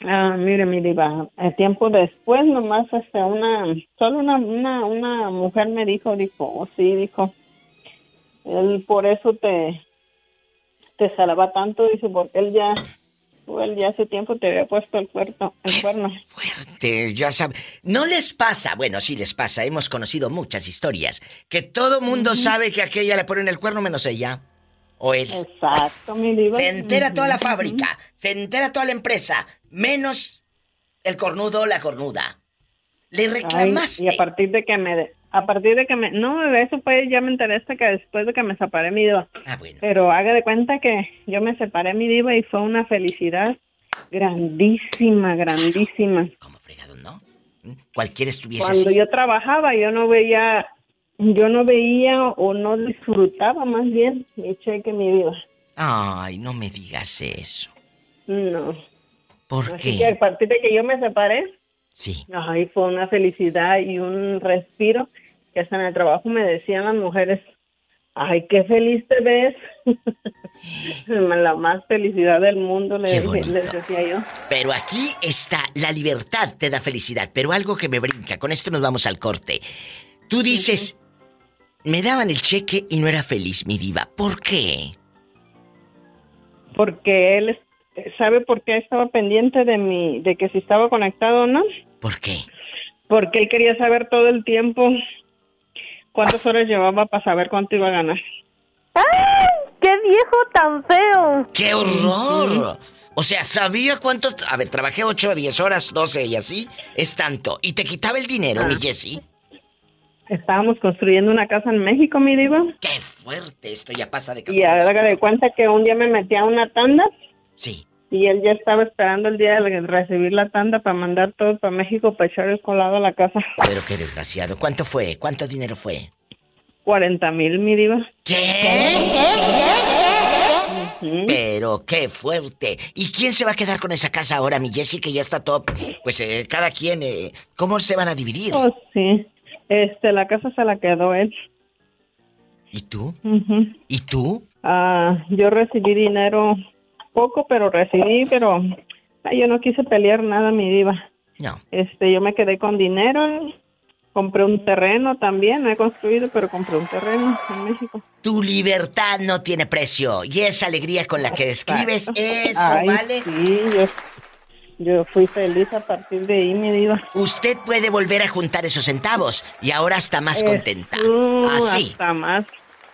Ah, mire, mi diva, el tiempo después nomás hasta una, solo una, una, una mujer me dijo, dijo, oh, sí, dijo, él por eso te, te salaba tanto, dice, porque él ya, él ya hace tiempo te había puesto el cuerno, el cuerno. Te- ya sabe. No les pasa, bueno, sí les pasa, hemos conocido muchas historias, que todo mundo sabe que aquella le ponen el cuerno menos ella. O él. Exacto, mi diva. Se entera toda la fábrica, se entera toda la empresa, menos el cornudo o la cornuda. Le Ay, reclamaste. y a partir de que me, a partir de que me, no, de eso fue, ya me enteré hasta que después de que me separé mi diva. Ah, bueno. Pero haga de cuenta que yo me separé mi diva y fue una felicidad grandísima, grandísima. Cualquiera estuviese Cuando así. yo trabajaba, yo no veía, yo no veía o no disfrutaba más bien mi cheque, mi diva. Ay, no me digas eso. No. ¿Por Así qué? que a partir de que yo me separé, Sí. Ay, fue una felicidad y un respiro que hasta en el trabajo me decían las mujeres, ay, qué feliz te ves. La más felicidad del mundo, le les decía yo. Pero aquí está, la libertad te da felicidad, pero algo que me brinca, con esto nos vamos al corte. Tú dices, me daban el cheque y no era feliz, mi diva. ¿Por qué? Porque él, ¿sabe por qué estaba pendiente de mi, de que si estaba conectado o no? ¿Por qué? Porque él quería saber todo el tiempo cuántas horas llevaba para saber cuánto iba a ganar. ¡Qué viejo tan feo! ¡Qué horror! O sea, sabía cuánto... A ver, trabajé 8, 10 horas, 12 y así. Es tanto. ¿Y te quitaba el dinero, mi Jessie? Estábamos construyendo una casa en México, mi diva. ¡Qué fuerte! Esto ya pasa de Y haga de cuenta que un día me metí a una tanda. Sí. Y él ya estaba esperando el día de recibir la tanda para mandar todo para México para echar el colado a la casa. Pero qué desgraciado. ¿Cuánto fue? ¿Cuánto dinero fue? 40 mil, mi diva. Pero qué fuerte. ¿Y quién se va a quedar con esa casa ahora, mi Jessie, que ya está top? Pues eh, cada quien, eh, ¿cómo se van a dividir? Oh, sí. Este, la casa se la quedó él. ¿Y tú? Ujú. ¿Y tú? Ah, yo recibí dinero poco, pero recibí, pero ay, yo no quise pelear nada, mi diva. No. Este, yo me quedé con dinero, compré un terreno también, no he construido, pero compré un terreno en México. Tu libertad no tiene precio. Y esa alegría con la que describes, eso Ay, vale. Sí, yo, yo fui feliz a partir de ahí, mi diva. Usted puede volver a juntar esos centavos y ahora está más contenta. Así. Hasta más.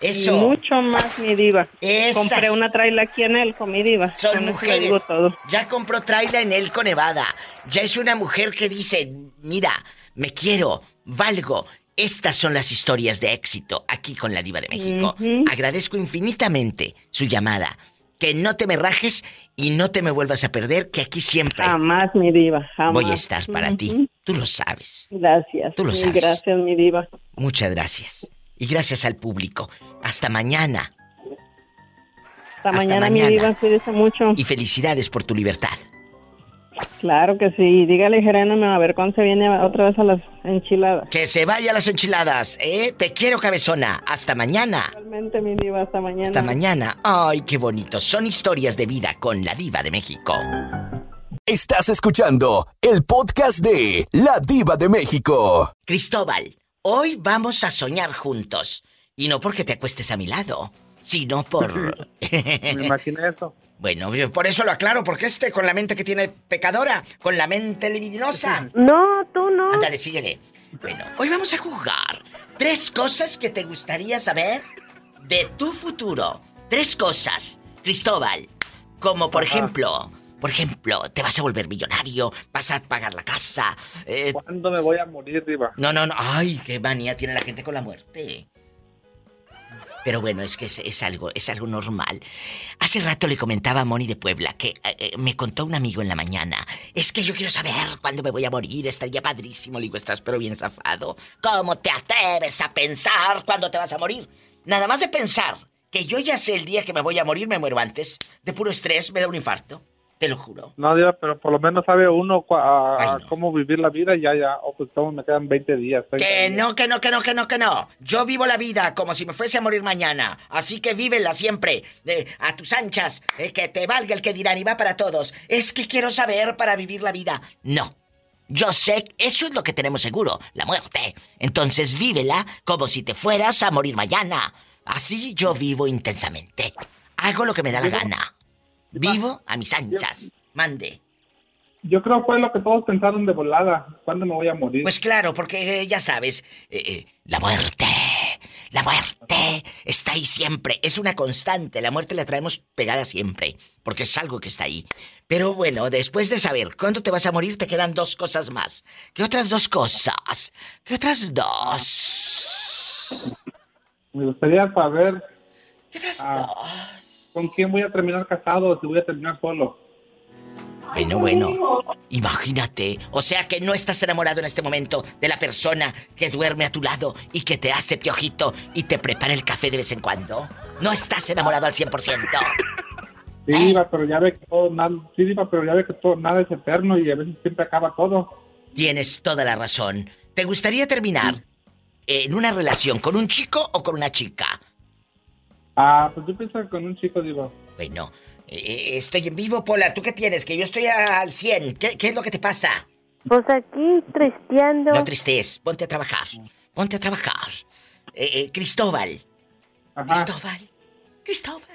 Eso. Mucho más, mi diva. Esas- Compré una traila aquí en él con mi diva. Son Con mujeres. todo. Ya compró traila en Elco, Nevada. Ya es una mujer que dice, mira, me quiero, valgo. Estas son las historias de éxito aquí con la Diva de México. Agradezco infinitamente su llamada. Que no te me rajes y no te me vuelvas a perder, que aquí siempre Jamás, mi diva, jamás. voy a estar para ti. Tú lo sabes. Gracias. Tú lo sabes. Gracias, mi diva. Muchas gracias. Y gracias al público. Hasta mañana. Hasta, Hasta mañana, mañana. mi diva. Cuídese mucho. Y felicidades por tu libertad. Claro que sí. Dígale, Jerónimo, a ver cuándo se viene otra vez a las enchiladas. Que se vaya las enchiladas, ¿eh? Te quiero, cabezona. Hasta mañana. Realmente, mi diva, hasta mañana. Hasta mañana. Ay, qué bonito. Son historias de vida con la diva de México. Estás escuchando el podcast de La Diva de México. Cristóbal, hoy vamos a soñar juntos. Y no porque te acuestes a mi lado, sino por... Me imaginé eso. Bueno, yo por eso lo aclaro, porque este con la mente que tiene pecadora, con la mente libidinosa. No, tú no. Ándale, síguele. Bueno, hoy vamos a jugar. Tres cosas que te gustaría saber de tu futuro. Tres cosas, Cristóbal. Como por ejemplo, Por ejemplo, te vas a volver millonario, vas a pagar la casa. Eh... ¿Cuándo me voy a morir, Diva? No, no, no. Ay, qué manía tiene la gente con la muerte. Pero bueno, es que es, algo, es algo normal. Hace rato le comentaba a Moni de Puebla que eh, eh, me contó un amigo en la mañana. Es que yo quiero saber cuándo me voy a morir. Estaría padrísimo. Le digo, estás pero bien zafado. ¿Cómo te atreves a pensar cuándo te vas a morir? Nada más de pensar que yo ya sé el día que me voy a morir, me muero antes. De puro estrés me da un infarto. Te lo juro. No, Diva, pero por lo menos sabe uno cómo vivir la vida y ya, ya, o pues cómo me quedan 20 días. Que no, que no, que no, que no, que no. Yo vivo la vida como si me fuese a morir mañana. Así que vívela siempre, de, a tus anchas, eh, que te valga el que dirán y va para todos. Es que quiero saber para vivir la vida. No. Yo sé, eso es lo que tenemos seguro, la muerte. Entonces vívela como si te fueras a morir mañana. Así yo vivo intensamente. Hago lo que me da la gana. Vivo a mis anchas. Mande. Yo creo que fue lo que todos pensaron de volada. ¿Cuándo me voy a morir? Pues claro, porque eh, ya sabes, eh, eh, la muerte, la muerte está ahí siempre. Es una constante. La muerte la traemos pegada siempre, porque es algo que está ahí. Pero bueno, después de saber cuándo te vas a morir, te quedan dos cosas más. ¿Qué otras dos cosas? ¿Qué otras dos? Me gustaría saber. ¿Qué otras ah, dos? ¿Con quién voy a terminar casado o si voy a terminar solo? Bueno, bueno. Imagínate. O sea que no estás enamorado en este momento de la persona que duerme a tu lado y que te hace piojito y te prepara el café de vez en cuando. No estás enamorado al 100%. Sí, Diva, pero ya ve que todo, nada, sí, pero ya ve que todo, nada es eterno y a veces siempre acaba todo. Tienes toda la razón. ¿Te gustaría terminar en una relación con un chico o con una chica? Ah, pues yo pienso con un chico, digo. Bueno, eh, estoy en vivo, Pola. ¿Tú qué tienes? Que yo estoy al 100. ¿Qué, qué es lo que te pasa? Pues aquí, tristeando. No tristes, ponte a trabajar. Ponte a trabajar. Eh, eh, Cristóbal. Cristóbal. Cristóbal.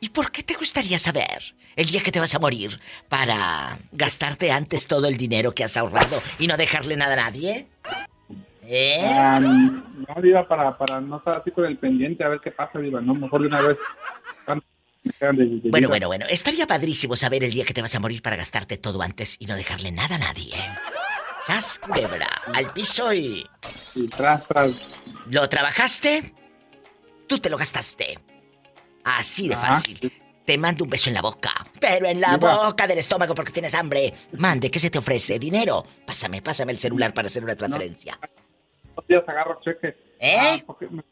¿Y por qué te gustaría saber el día que te vas a morir para gastarte antes todo el dinero que has ahorrado y no dejarle nada a nadie? ¿Eh? no, Diva, para, para no estar así con el pendiente, a ver qué pasa, Diva, no, mejor de una vez. Bueno, bueno, bueno, estaría padrísimo saber el día que te vas a morir para gastarte todo antes y no dejarle nada a nadie. ¿Sas? Culebra, al piso y... Y tras, tras. ¿Lo trabajaste? Tú te lo gastaste. Así de Ajá. fácil. Te mando un beso en la boca. Pero en la Diva. boca del estómago porque tienes hambre. Mande, ¿qué se te ofrece? ¿Dinero? Pásame, pásame el celular para hacer una transferencia. Dos días agarro cheque. ¿Eh? Ah, me-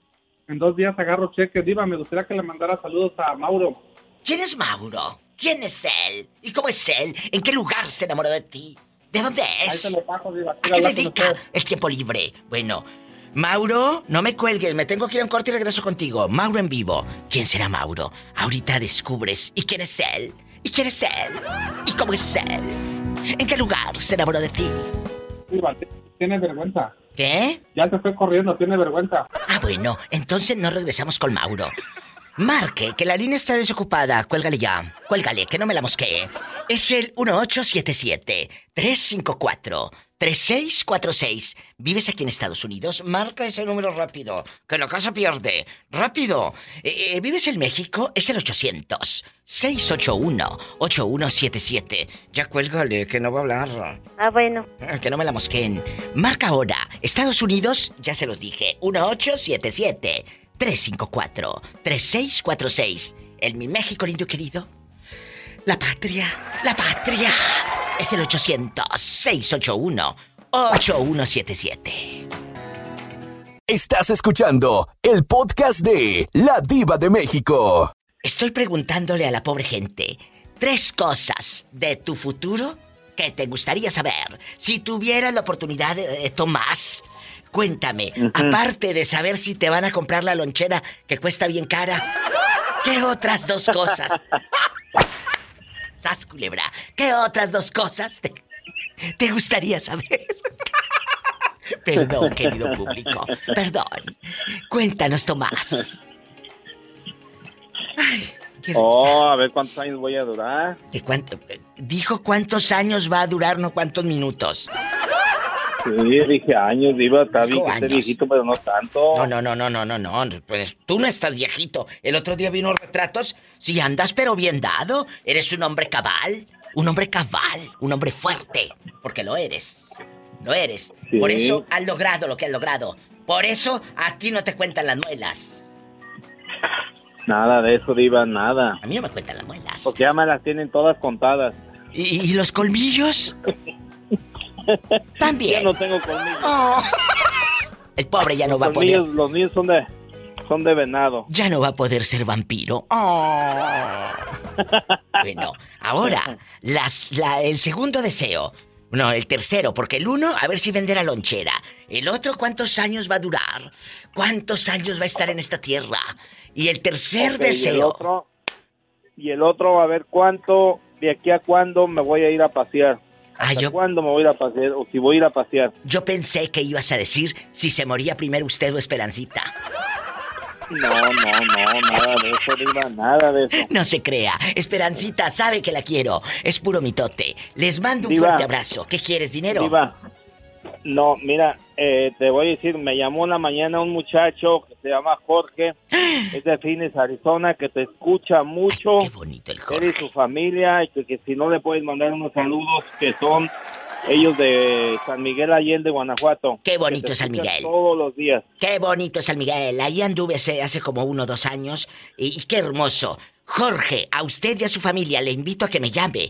en dos días agarro cheque. Diva, me gustaría que le mandara saludos a Mauro. ¿Quién es Mauro? ¿Quién es él? ¿Y cómo es él? ¿En qué lugar se enamoró de ti? ¿De dónde Ahí es? se lo paso, Diva. ¿A qué dedica el tiempo libre? Bueno, Mauro, no me cuelgues, me tengo que ir a un corte y regreso contigo. Mauro en vivo. ¿Quién será Mauro? Ahorita descubres. ¿Y quién es él? ¿Y quién es él? ¿Y cómo es él? ¿En qué lugar se enamoró de ti? Diva, t- tiene vergüenza. ¿Qué? Ya te estoy corriendo, tiene vergüenza. Ah, bueno, entonces no regresamos con Mauro. Marque, que la línea está desocupada. Cuélgale ya. Cuélgale, que no me la mosquee. Es el 1877-354-3646. ¿Vives aquí en Estados Unidos? Marca ese número rápido, que la casa pierde. ¡Rápido! Eh, eh, ¿Vives en México? Es el 800-681-8177. Ya cuélgale, que no va a hablar. Ah, bueno. Ah, Que no me la mosqueen. Marca ahora. Estados Unidos, ya se los dije. 1877-354-3646. El mi México lindo y querido. La patria, la patria. Es el 800-681-8177. Estás escuchando el podcast de La Diva de México. Estoy preguntándole a la pobre gente tres cosas de tu futuro que te gustaría saber si tuvieras la oportunidad de, de Tomás. Cuéntame, aparte de saber si te van a comprar la lonchera que cuesta bien cara, ¿qué otras dos cosas? Culebra, ¿qué otras dos cosas te, te gustaría saber? Perdón, querido público, perdón. Cuéntanos, Tomás. qué Oh, a ver cuántos años voy a durar. ¿De cuánto? Dijo cuántos años va a durar, no cuántos minutos. Sí, dije años, Diva, está bien que esté años. viejito, pero no tanto. No, no, no, no, no, no, no. Pues tú no estás viejito. El otro día vi unos retratos. Si andas pero bien dado. Eres un hombre cabal. Un hombre cabal. Un hombre fuerte. Porque lo eres. Lo eres. Sí. Por eso has logrado lo que has logrado. Por eso a ti no te cuentan las muelas. Nada de eso, Diva, nada. A mí no me cuentan las muelas. Porque ya me las tienen todas contadas. ¿Y, y los colmillos? También. Ya no tengo colmillos. Oh. El pobre ya no va a poder. Niños, los niños son de, son de venado. Ya no va a poder ser vampiro. Oh. Bueno, ahora, las, la- el segundo deseo. No, el tercero, porque el uno, a ver si vender a lonchera. El otro, ¿cuántos años va a durar? ¿Cuántos años va a estar en esta tierra? Y el tercer Ok, y el deseo. otro, y el otro, a ver cuánto, de aquí a cuándo me voy a ir a pasear. Ah, ¿Hasta cuándo me voy a ir a pasear? O si voy a ir a pasear. Yo pensé que ibas a decir si se moría primero usted o Esperancita. No, no, no, nada de eso, Diva, nada de eso. No se crea. Esperancita sabe que la quiero. Es puro mitote. Les mando un Diva. fuerte abrazo. ¿Qué quieres, dinero? Diva, no, mira, eh, te voy a decir, me llamó una mañana un muchacho que se llama Jorge, es de Phoenix, Arizona, que te escucha mucho. qué bonito el Él y su familia, y que, que si no le puedes mandar unos saludos, que son ellos de San Miguel Allende, Guanajuato. Qué bonito San Miguel. Todos los días. Qué bonito es San Miguel. Ahí anduve hace, hace como uno o dos años. Y, y qué hermoso. Jorge, a usted y a su familia le invito a que me llame.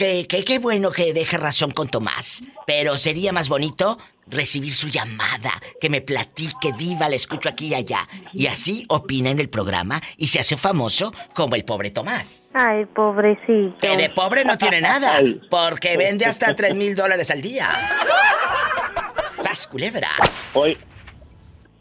Que, que qué bueno que deje razón con Tomás. Pero sería más bonito recibir su llamada, que me platique, diva, le escucho aquí y allá. Y así opina en el programa y se hace famoso como el pobre Tomás. Ay, pobrecito. Que de pobre no tiene nada, porque vende hasta tres mil dólares al día. ¡Sas, culebra! Hoy,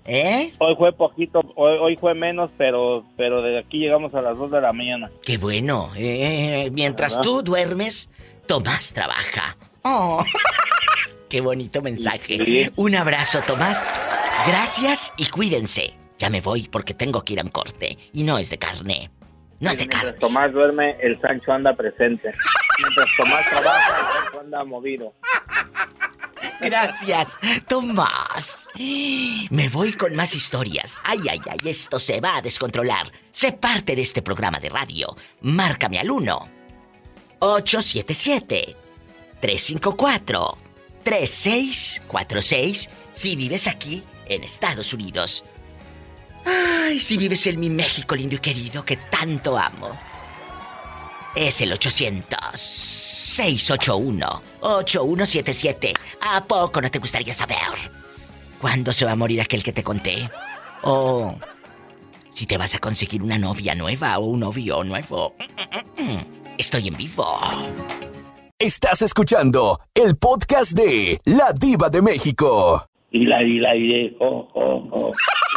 ¿Eh? hoy fue poquito, hoy, hoy fue menos, pero, pero de aquí llegamos a las 2 de la mañana. Qué bueno. eh, mientras ¿Verdad? tú duermes, Tomás trabaja. Oh. Qué bonito mensaje. Sí. Un abrazo, Tomás. Gracias y cuídense. Ya me voy porque tengo que ir a un corte. Y no es de carne. No es de carne. Mientras Tomás duerme, el Sancho anda presente. Mientras Tomás trabaja, el Sancho anda movido. Gracias, Tomás. Me voy con más historias. Ay, ay, ay, esto se va a descontrolar. Sé parte de este programa de radio. Márcame al 1 877 354 3646 si vives aquí en Estados Unidos. Ay, si vives en mi México lindo y querido que tanto amo. Es el 800-681-8177. ¿A poco no te gustaría saber cuándo se va a morir aquel que te conté? O si te vas a conseguir una novia nueva o un novio nuevo. Estoy en vivo. Estás escuchando el podcast de La Diva de México. Y la y la y oh, oh, oh.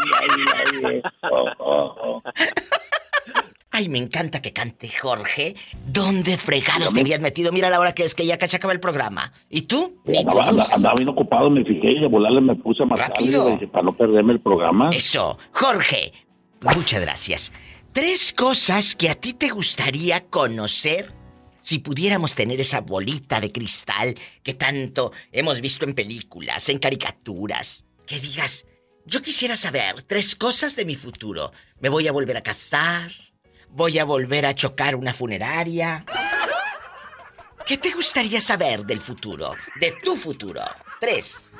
Y la y la y oh, oh, oh. Ay, me encanta que cante Jorge. ¿Dónde fregados te habías metido? Mira la hora que es que ya casi acaba el programa. ¿Y tú? Ni tú Andaba, andaba- bien ocupado, me fijé y de volarle me puse a dije, para no perderme el programa. Eso. Jorge, muchas gracias. Tres cosas que a ti te gustaría conocer si pudiéramos tener esa bolita de cristal que tanto hemos visto en películas, en caricaturas. Que digas, yo quisiera saber tres cosas de mi futuro. Me voy a volver a casar. Voy a volver a chocar una funeraria. ¿Qué te gustaría saber del futuro? De tu futuro. Tres.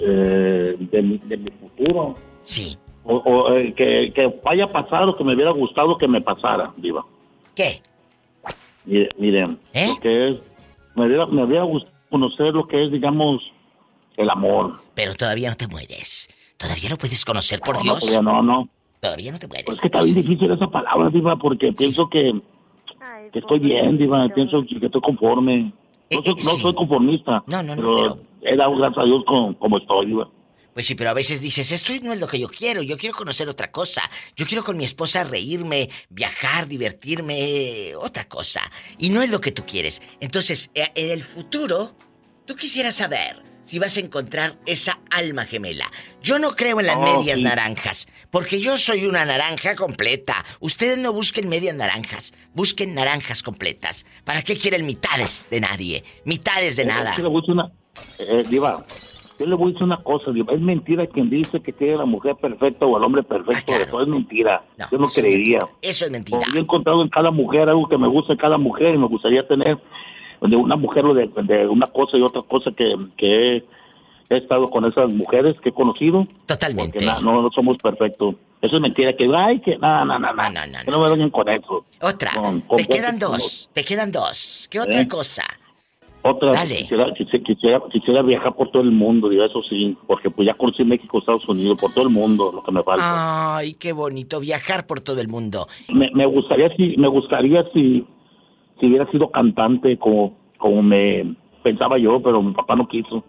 Eh, de, mi, de mi futuro. Sí. O, o, eh, que, que vaya a pasar lo que me hubiera gustado que me pasara, Diva. ¿Qué? Mire, miren, ¿Eh? lo que es, me hubiera, me hubiera gustado conocer lo que es, digamos, el amor. Pero todavía no te mueres. Todavía no puedes conocer por No, Dios. todavía no, no. Todavía no te mueres. Es que está bien difícil esa palabra, Diva, porque pienso que, que estoy bien, Diva, pienso que estoy conforme. No soy, no soy conformista. No, no, no, pero, he dado gracias a Dios con, como estoy, Diva. Pues sí, pero a veces dices, esto no es lo que yo quiero, yo quiero conocer otra cosa. Yo quiero con mi esposa reírme, viajar, divertirme, otra cosa. Y no es lo que tú quieres. Entonces, eh, en el futuro, tú quisieras saber si vas a encontrar esa alma gemela. Yo no creo en las Oh, medias sí. naranjas, porque yo soy una naranja completa. Ustedes no busquen medias naranjas, busquen naranjas completas. ¿Para qué quieren mitades de nadie? Mitades de Eh, nada. sí le voy a decir una, eh, Diva, yo le voy a decir una cosa, Diva. Es mentira quien dice que tiene la mujer perfecta o el hombre perfecto. Eso es mentira. yo no es creería. Eso es mentira. Yo he encontrado en cada mujer algo que me gusta en cada mujer y me gustaría tener de una mujer o de, de una cosa y otra cosa que, que he, he estado con esas mujeres que he conocido. Totalmente. Porque na- no, no somos perfectos. Eso es mentira. Que, ay, que no, no, no, no. Que no me vengan con eso. Otra. Con- con Te quedan dos. Te quedan dos. ¿Qué otra ¿Eh? cosa? Otra, Dale. quisiera, quisiera, quisiera, quisiera viajar por todo el mundo, digo, eso sí, porque pues ya conocí México, Estados Unidos, por todo el mundo, lo que me falta. Ay, qué bonito viajar por todo el mundo. Me, me gustaría si, me gustaría si, si hubiera sido cantante como, como me pensaba yo, pero mi papá no quiso.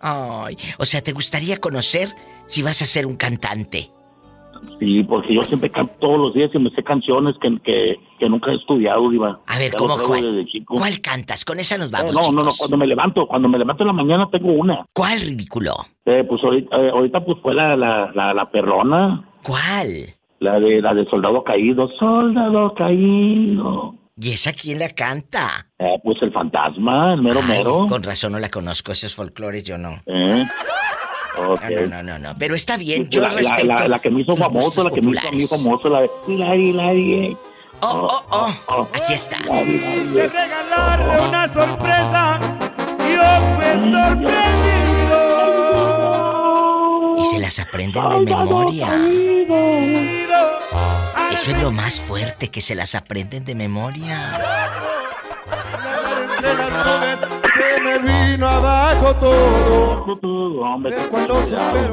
Ay, o sea, ¿te gustaría conocer si vas a ser un cantante? Sí, porque yo siempre canto todos los días y me sé canciones que, que, que nunca he estudiado, Diva. A ver, Ya ¿cómo cuál? ¿Cuál cantas? Con esa nos Eh, vamos, no, no, no, chicos. cuando me levanto, cuando me levanto en la mañana tengo una. ¿Cuál ridículo? Eh, pues ahorita, eh, ahorita pues fue la, la, la, la perrona. ¿Cuál? La de la de soldado caído, soldado caído. ¿Y esa quién la canta? Eh, pues el fantasma, el mero Ay, mero. Con razón no la conozco, esos folclores yo no. Eh. No, no, no, no, pero está bien, yo la, respeto. la- la que me hizo famoso, la que me hizo a mí populares. famoso, la de Hilari, Hilari. Oh, oh, oh, aquí está. De regalarle una sorpresa, yo fui sorprendido. Y se las aprenden de memoria. Eso es lo más fuerte, que se las aprenden de memoria. Se me vino abajo todo.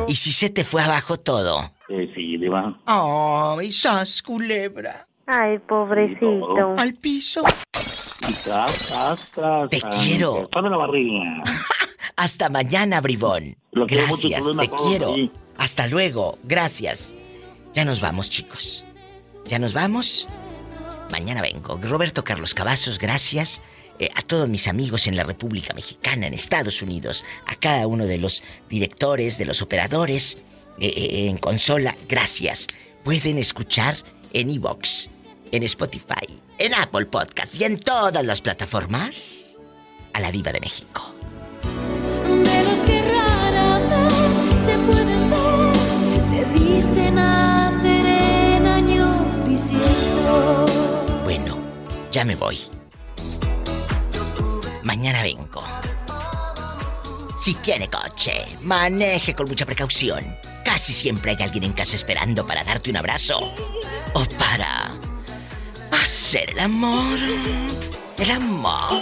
¿Y si se te fue abajo todo? Eh, sí, Diva. Ay, sas, culebra. Ay, pobrecito. Al piso. Te quiero. Dame la barriga. Hasta mañana, bribón. Gracias, te quiero. Hasta luego, gracias. Ya nos vamos, chicos. Ya nos vamos. Mañana vengo. Roberto Carlos Cavazos, gracias. Eh, a todos mis amigos en la República Mexicana, en Estados Unidos, a cada uno de los directores, de los operadores, eh, eh, en consola, gracias. Pueden escuchar en Evox, en Spotify, en Apple Podcast y en todas las plataformas a la Diva de México. De que rara se pueden ver. Bueno, ya me voy. Mañana vengo. Si tiene coche, maneje con mucha precaución. Casi siempre hay alguien en casa esperando para darte un abrazo. O para hacer el amor. El amor.